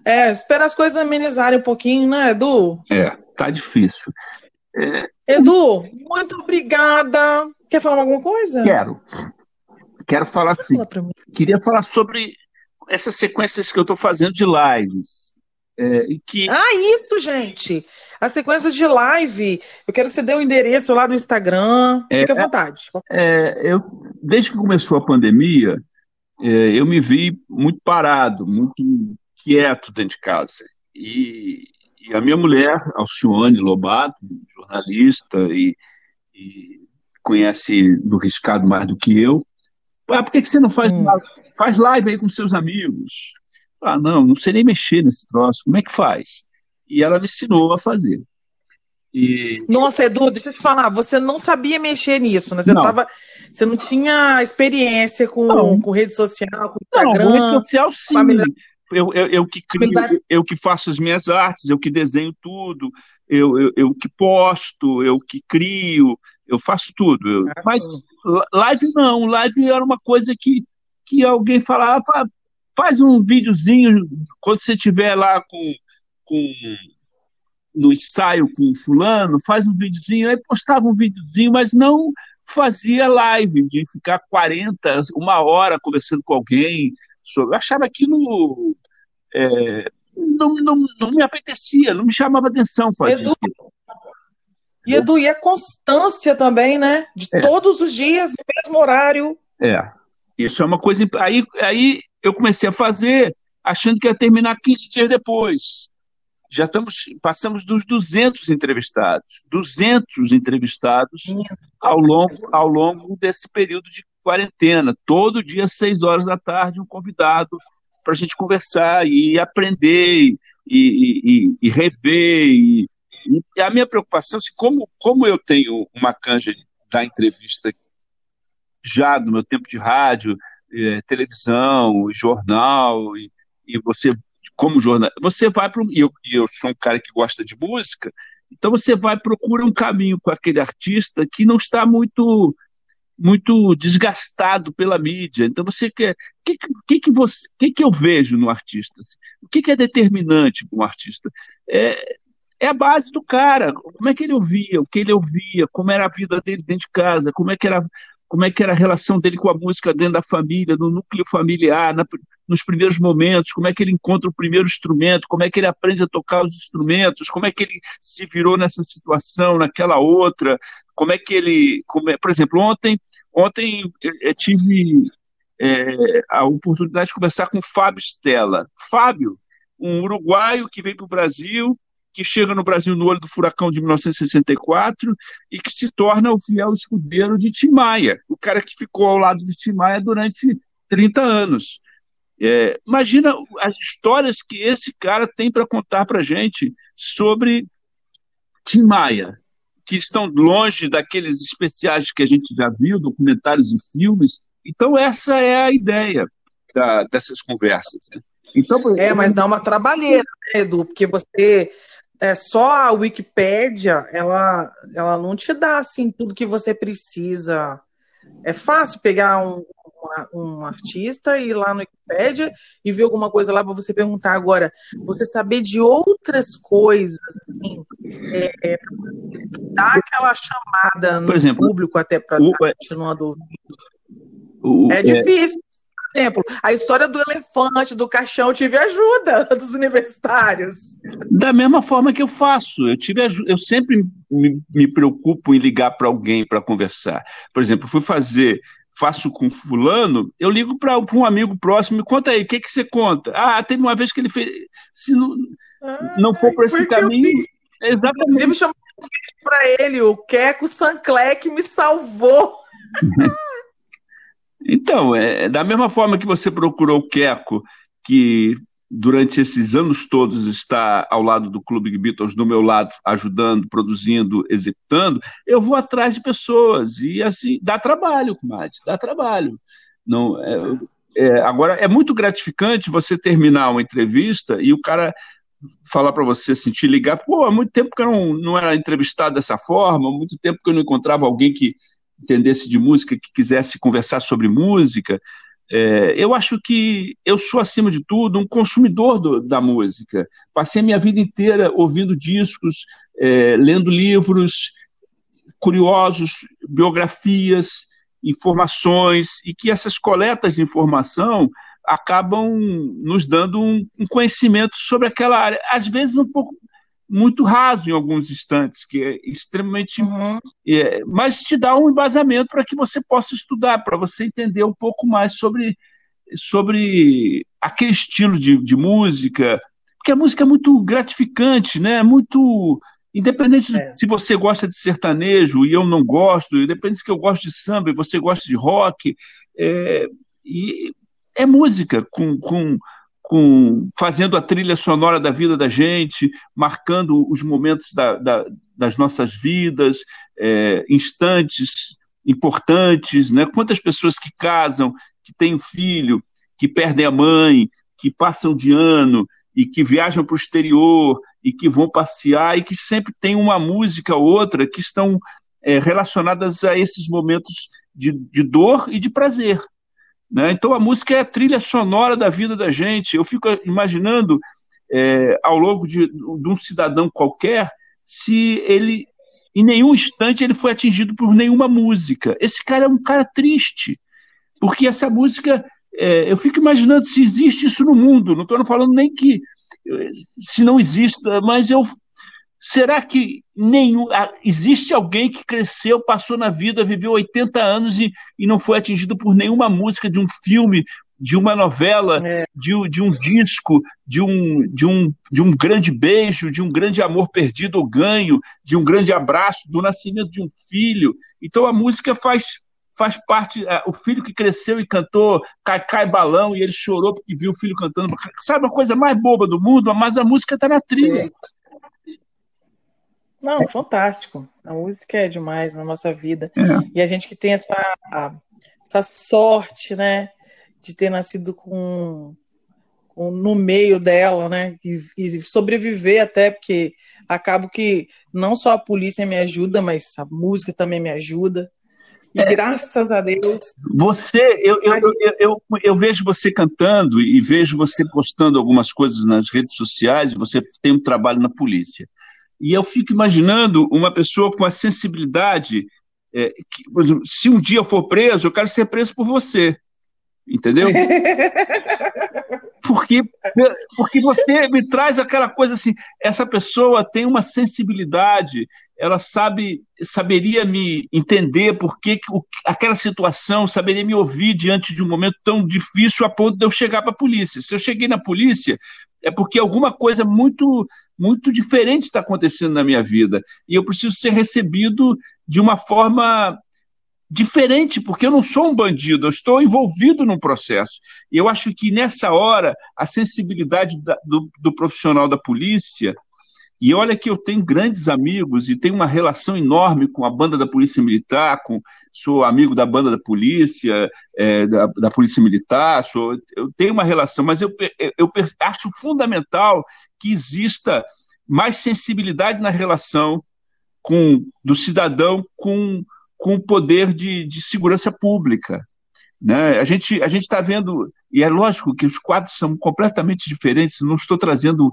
É, espera as coisas amenizarem um pouquinho, né, Edu? É, tá difícil. É... Edu, muito obrigada. Quer falar alguma coisa? Quero. Quero falar assim. Queria falar sobre essas sequências que eu estou fazendo de lives. É, que... Ah, isso, gente! As sequências de live. Eu quero que você dê o um endereço lá do Instagram. É, Fique à vontade. É, eu, desde que começou a pandemia, eu me vi muito parado, muito quieto dentro de casa. E, e a minha mulher, Alcione Lobato, jornalista e, e conhece do riscado mais do que eu, ah, por que, que você não faz, hum. faz live aí com seus amigos? Ah, não, não sei nem mexer nesse troço. Como é que faz? E ela me ensinou a fazer. E... Nossa, Edu, deixa eu te falar, você não sabia mexer nisso, né? Você não, tava, você não tinha experiência com, com rede social, com Instagram. Não, rede social sim. Eu, eu, eu, que crio, eu que faço as minhas artes, eu que desenho tudo, eu, eu, eu que posto, eu que crio, eu faço tudo. Mas live não, live era uma coisa que, que alguém falava, faz um videozinho quando você estiver lá com, com no ensaio com fulano, faz um videozinho, aí postava um videozinho, mas não fazia live de ficar 40, uma hora conversando com alguém. Sobre, eu achava aquilo é, não, não, não me apetecia, não me chamava atenção fazer Edu, e Edu, e a constância também, né? De é. todos os dias, no mesmo horário. É. Isso é uma coisa. Aí, aí eu comecei a fazer, achando que ia terminar 15 dias depois. Já estamos, passamos dos 200 entrevistados. 200 entrevistados ao longo, ao longo desse período de quarentena. Todo dia, seis horas da tarde, um convidado para a gente conversar e aprender e, e, e, e rever e, a minha preocupação, assim, como, como eu tenho uma canja da entrevista já no meu tempo de rádio, eh, televisão, jornal, e você, como jornal, você vai para. E eu, eu sou um cara que gosta de música, então você vai procura um caminho com aquele artista que não está muito muito desgastado pela mídia. Então você quer, o que, que, que você, que, que eu vejo no artista? O que, que é determinante para um artista? É, é a base do cara. Como é que ele ouvia, o que ele ouvia, como era a vida dele dentro de casa, como é que era, como é que era a relação dele com a música dentro da família, no núcleo familiar, na, nos primeiros momentos, como é que ele encontra o primeiro instrumento, como é que ele aprende a tocar os instrumentos, como é que ele se virou nessa situação, naquela outra, como é que ele, como é, por exemplo, ontem, ontem eu tive é, a oportunidade de conversar com o Fábio Stella. Fábio, um uruguaio que veio para o Brasil que chega no Brasil no olho do furacão de 1964 e que se torna o fiel escudeiro de Tim Maia, o cara que ficou ao lado de Tim Maia durante 30 anos. É, imagina as histórias que esse cara tem para contar para gente sobre Tim Maia, que estão longe daqueles especiais que a gente já viu, documentários e filmes. Então, essa é a ideia da, dessas conversas. Né? Então, é, mas dá uma trabalheira, né, Edu? Porque você é só a Wikipédia, ela, ela não te dá assim tudo que você precisa. É fácil pegar um, um artista e ir lá no Wikipédia e ver alguma coisa lá para você perguntar. Agora, você saber de outras coisas, assim, é, é, dar aquela chamada no exemplo, público até para dar é- uma dúvida. O, é, é difícil. Exemplo, a história do elefante, do caixão, eu tive ajuda dos universitários. Da mesma forma que eu faço, eu tive eu sempre me, me preocupo em ligar para alguém para conversar. Por exemplo, fui fazer faço com fulano, eu ligo para um amigo próximo, me conta aí, o que, que você conta? Ah, teve uma vez que ele fez. Se não, ah, não for por esse caminho. Exatamente. Inclusive, chamou para ele, o Queco Sancler, que me salvou. Então, é, da mesma forma que você procurou o Queco, que durante esses anos todos está ao lado do Clube Beatles, do meu lado, ajudando, produzindo, executando, eu vou atrás de pessoas. E assim, dá trabalho, comadre, dá trabalho. Não, é, é, agora, é muito gratificante você terminar uma entrevista e o cara falar para você assim, te ligar, pô, há muito tempo que eu não, não era entrevistado dessa forma, há muito tempo que eu não encontrava alguém que entendesse de música, que quisesse conversar sobre música. É, eu acho que eu sou, acima de tudo, um consumidor do, da música. Passei a minha vida inteira ouvindo discos, é, lendo livros curiosos, biografias, informações, e que essas coletas de informação acabam nos dando um, um conhecimento sobre aquela área. Às vezes um pouco muito raso em alguns instantes, que é extremamente. Uhum. É, mas te dá um embasamento para que você possa estudar, para você entender um pouco mais sobre, sobre aquele estilo de, de música, porque a música é muito gratificante, né? Muito. Independente é. se você gosta de sertanejo e eu não gosto, independente se eu gosto de samba e você gosta de rock, é, e é música com, com com fazendo a trilha sonora da vida da gente, marcando os momentos da, da, das nossas vidas, é, instantes importantes, né? Quantas pessoas que casam, que têm um filho, que perdem a mãe, que passam de ano e que viajam para o exterior e que vão passear e que sempre tem uma música ou outra que estão é, relacionadas a esses momentos de, de dor e de prazer. Né? Então a música é a trilha sonora da vida da gente. Eu fico imaginando é, ao longo de, de um cidadão qualquer se ele em nenhum instante ele foi atingido por nenhuma música. Esse cara é um cara triste, porque essa música, é, eu fico imaginando se existe isso no mundo. Não estou falando nem que se não exista, mas eu Será que nenhum existe alguém que cresceu, passou na vida, viveu 80 anos e, e não foi atingido por nenhuma música de um filme, de uma novela, é. de, de um disco, de um, de, um, de um grande beijo, de um grande amor perdido ou ganho, de um grande abraço, do nascimento de um filho. Então a música faz faz parte, é, o filho que cresceu e cantou Cai Cai Balão e ele chorou porque viu o filho cantando. Sabe a coisa mais boba do mundo? Mas a música está na trilha. Não, fantástico. A música é demais na nossa vida. É. E a gente que tem essa, essa sorte, né, de ter nascido com, com no meio dela, né, e, e, sobreviver até, porque acabo que não só a polícia me ajuda, mas a música também me ajuda. E é. graças a Deus. Você, eu, eu, eu, eu, eu vejo você cantando e vejo você postando algumas coisas nas redes sociais, você tem um trabalho na polícia. E eu fico imaginando uma pessoa com a sensibilidade. É, que, exemplo, se um dia eu for preso, eu quero ser preso por você. Entendeu? Porque, porque você me traz aquela coisa assim, essa pessoa tem uma sensibilidade, ela sabe, saberia me entender porque aquela situação, saberia me ouvir diante de um momento tão difícil a ponto de eu chegar para a polícia. Se eu cheguei na polícia, é porque alguma coisa muito muito diferente está acontecendo na minha vida e eu preciso ser recebido de uma forma diferente, porque eu não sou um bandido, eu estou envolvido num processo. E eu acho que nessa hora a sensibilidade da, do, do profissional da polícia e olha que eu tenho grandes amigos e tenho uma relação enorme com a banda da Polícia Militar, com, sou amigo da banda da Polícia, é, da, da, Polícia Militar, sou, eu tenho uma relação, mas eu, eu, eu acho fundamental que exista mais sensibilidade na relação com, do cidadão com, com o poder de, de segurança pública. Né? A gente a está vendo, e é lógico que os quadros são completamente diferentes, não estou trazendo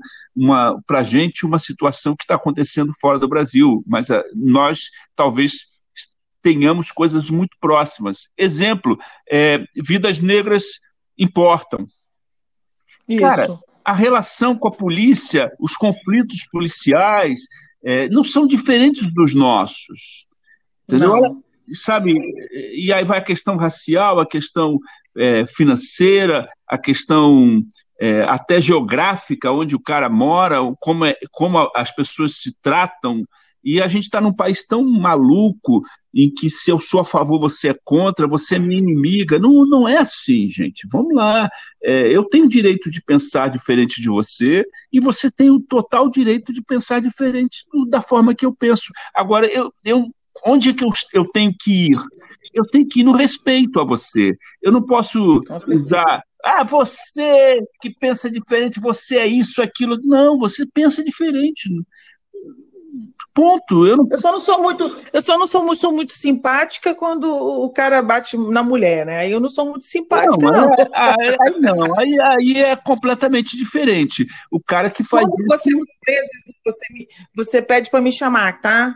para a gente uma situação que está acontecendo fora do Brasil, mas a, ah, nós talvez tenhamos coisas muito próximas. Exemplo, é, Vidas Negras importam. Isso. Cara, a relação com a polícia, os conflitos policiais, é, não são diferentes dos nossos. Entendeu? Não. Sabe, e aí vai a questão racial, a questão é, financeira, a questão é, até geográfica, onde o cara mora, como, é, como as pessoas se tratam. E a gente está num país tão maluco em que se eu sou a favor, você é contra, você é minha inimiga. Não, não é assim, gente. Vamos lá. É, eu tenho o direito de pensar diferente de você e você tem o total direito de pensar diferente da forma que eu penso. Agora, eu, eu onde é que eu, eu tenho que ir? Eu tenho que ir no respeito a você. Eu não posso usar ah, você que pensa diferente, você é isso, aquilo. Não, você pensa diferente. Ponto. Eu, não... eu só não sou muito, eu só não sou, sou muito simpática quando o cara bate na mulher, né? Aí eu não sou muito simpática, não. não. É, aí, aí, não, aí, aí é completamente diferente. O cara que faz quando isso. Você, você, me, você pede para me chamar, tá?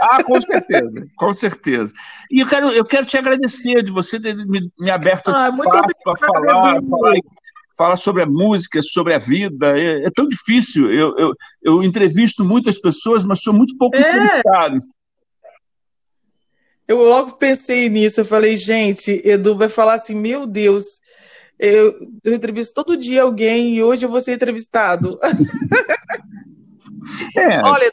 Ah, com certeza, com certeza. E eu quero, eu quero te agradecer de você ter me, me aberto ah, espaço para falar, falar, falar, sobre a música, sobre a vida. É, é tão difícil. Eu, eu, eu, entrevisto muitas pessoas, mas sou muito pouco é. entrevistado. Eu logo pensei nisso, eu falei, gente, Edu vai falar assim, meu Deus, eu, eu entrevisto todo dia alguém e hoje eu vou ser entrevistado. É. Olha,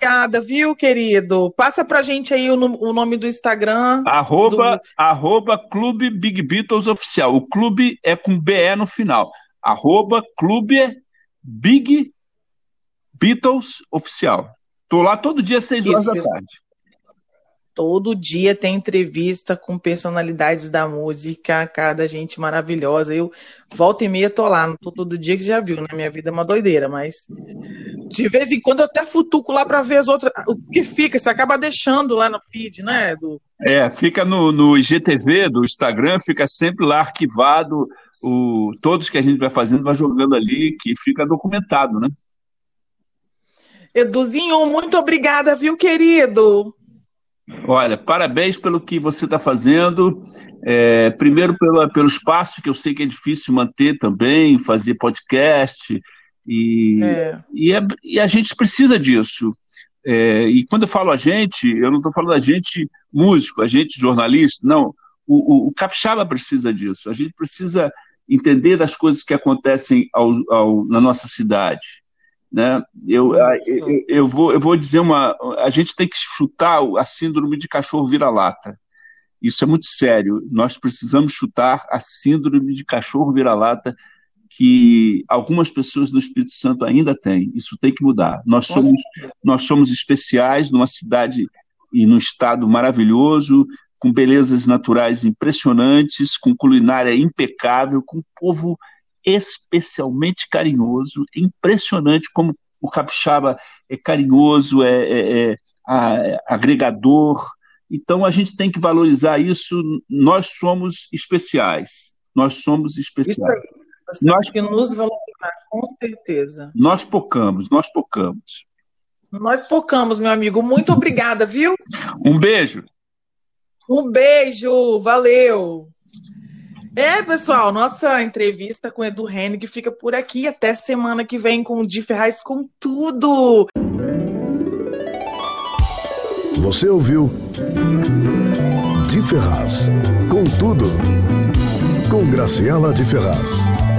obrigada, viu, querido? Passa pra gente aí o, o nome do Instagram. Arroba, do... arroba Clube Big Beatles Oficial. O clube é com BE no final. Arroba Clube Big Beatles Oficial. Tô lá todo dia às seis horas da tarde. Todo dia tem entrevista com personalidades da música, cada gente maravilhosa. Eu volta e meia tô lá, não tô todo dia que já viu, na né? minha vida é uma doideira, mas de vez em quando eu até futuco lá para ver as outras, o que fica, você acaba deixando lá no feed, né, Edu? É, fica no, no IGTV do Instagram, fica sempre lá arquivado, o, todos que a gente vai fazendo, vai jogando ali, que fica documentado, né? Eduzinho, muito obrigada, viu, querido? Olha, parabéns pelo que você está fazendo. É, primeiro pela, pelo espaço, que eu sei que é difícil manter também, fazer podcast. E, é. E, é, e, a gente precisa disso. É, e quando eu falo a gente, eu não estou falando a gente músico, a gente jornalista, não. O, o, o, Capixaba precisa disso. A gente precisa entender das coisas que acontecem ao, ao, na nossa cidade. Né? Eu, eu, eu, vou, eu vou dizer uma. A gente tem que chutar a síndrome de cachorro vira-lata. Isso é muito sério. Nós precisamos chutar a síndrome de cachorro vira-lata que algumas pessoas do Espírito Santo ainda têm. Isso tem que mudar. Nós somos, nós somos especiais numa cidade e num estado maravilhoso, com belezas naturais impressionantes, com culinária impecável, com um povo especialmente carinhoso. É impressionante como o capixaba é carinhoso, é, é, é, agregador. Então a gente tem que valorizar isso. Nós somos especiais. Nós somos especiais. nós que nos valorizar, com certeza. Nós pocamos, nós pocamos. Nós pocamos, meu amigo. Muito obrigada, viu? Um beijo. Um beijo, valeu. É, pessoal, nossa entrevista com Edu Hennig fica por aqui. Até semana que vem com o Di Ferraz com tudo. Você ouviu Di Ferraz com tudo. Com Graciela de Ferraz.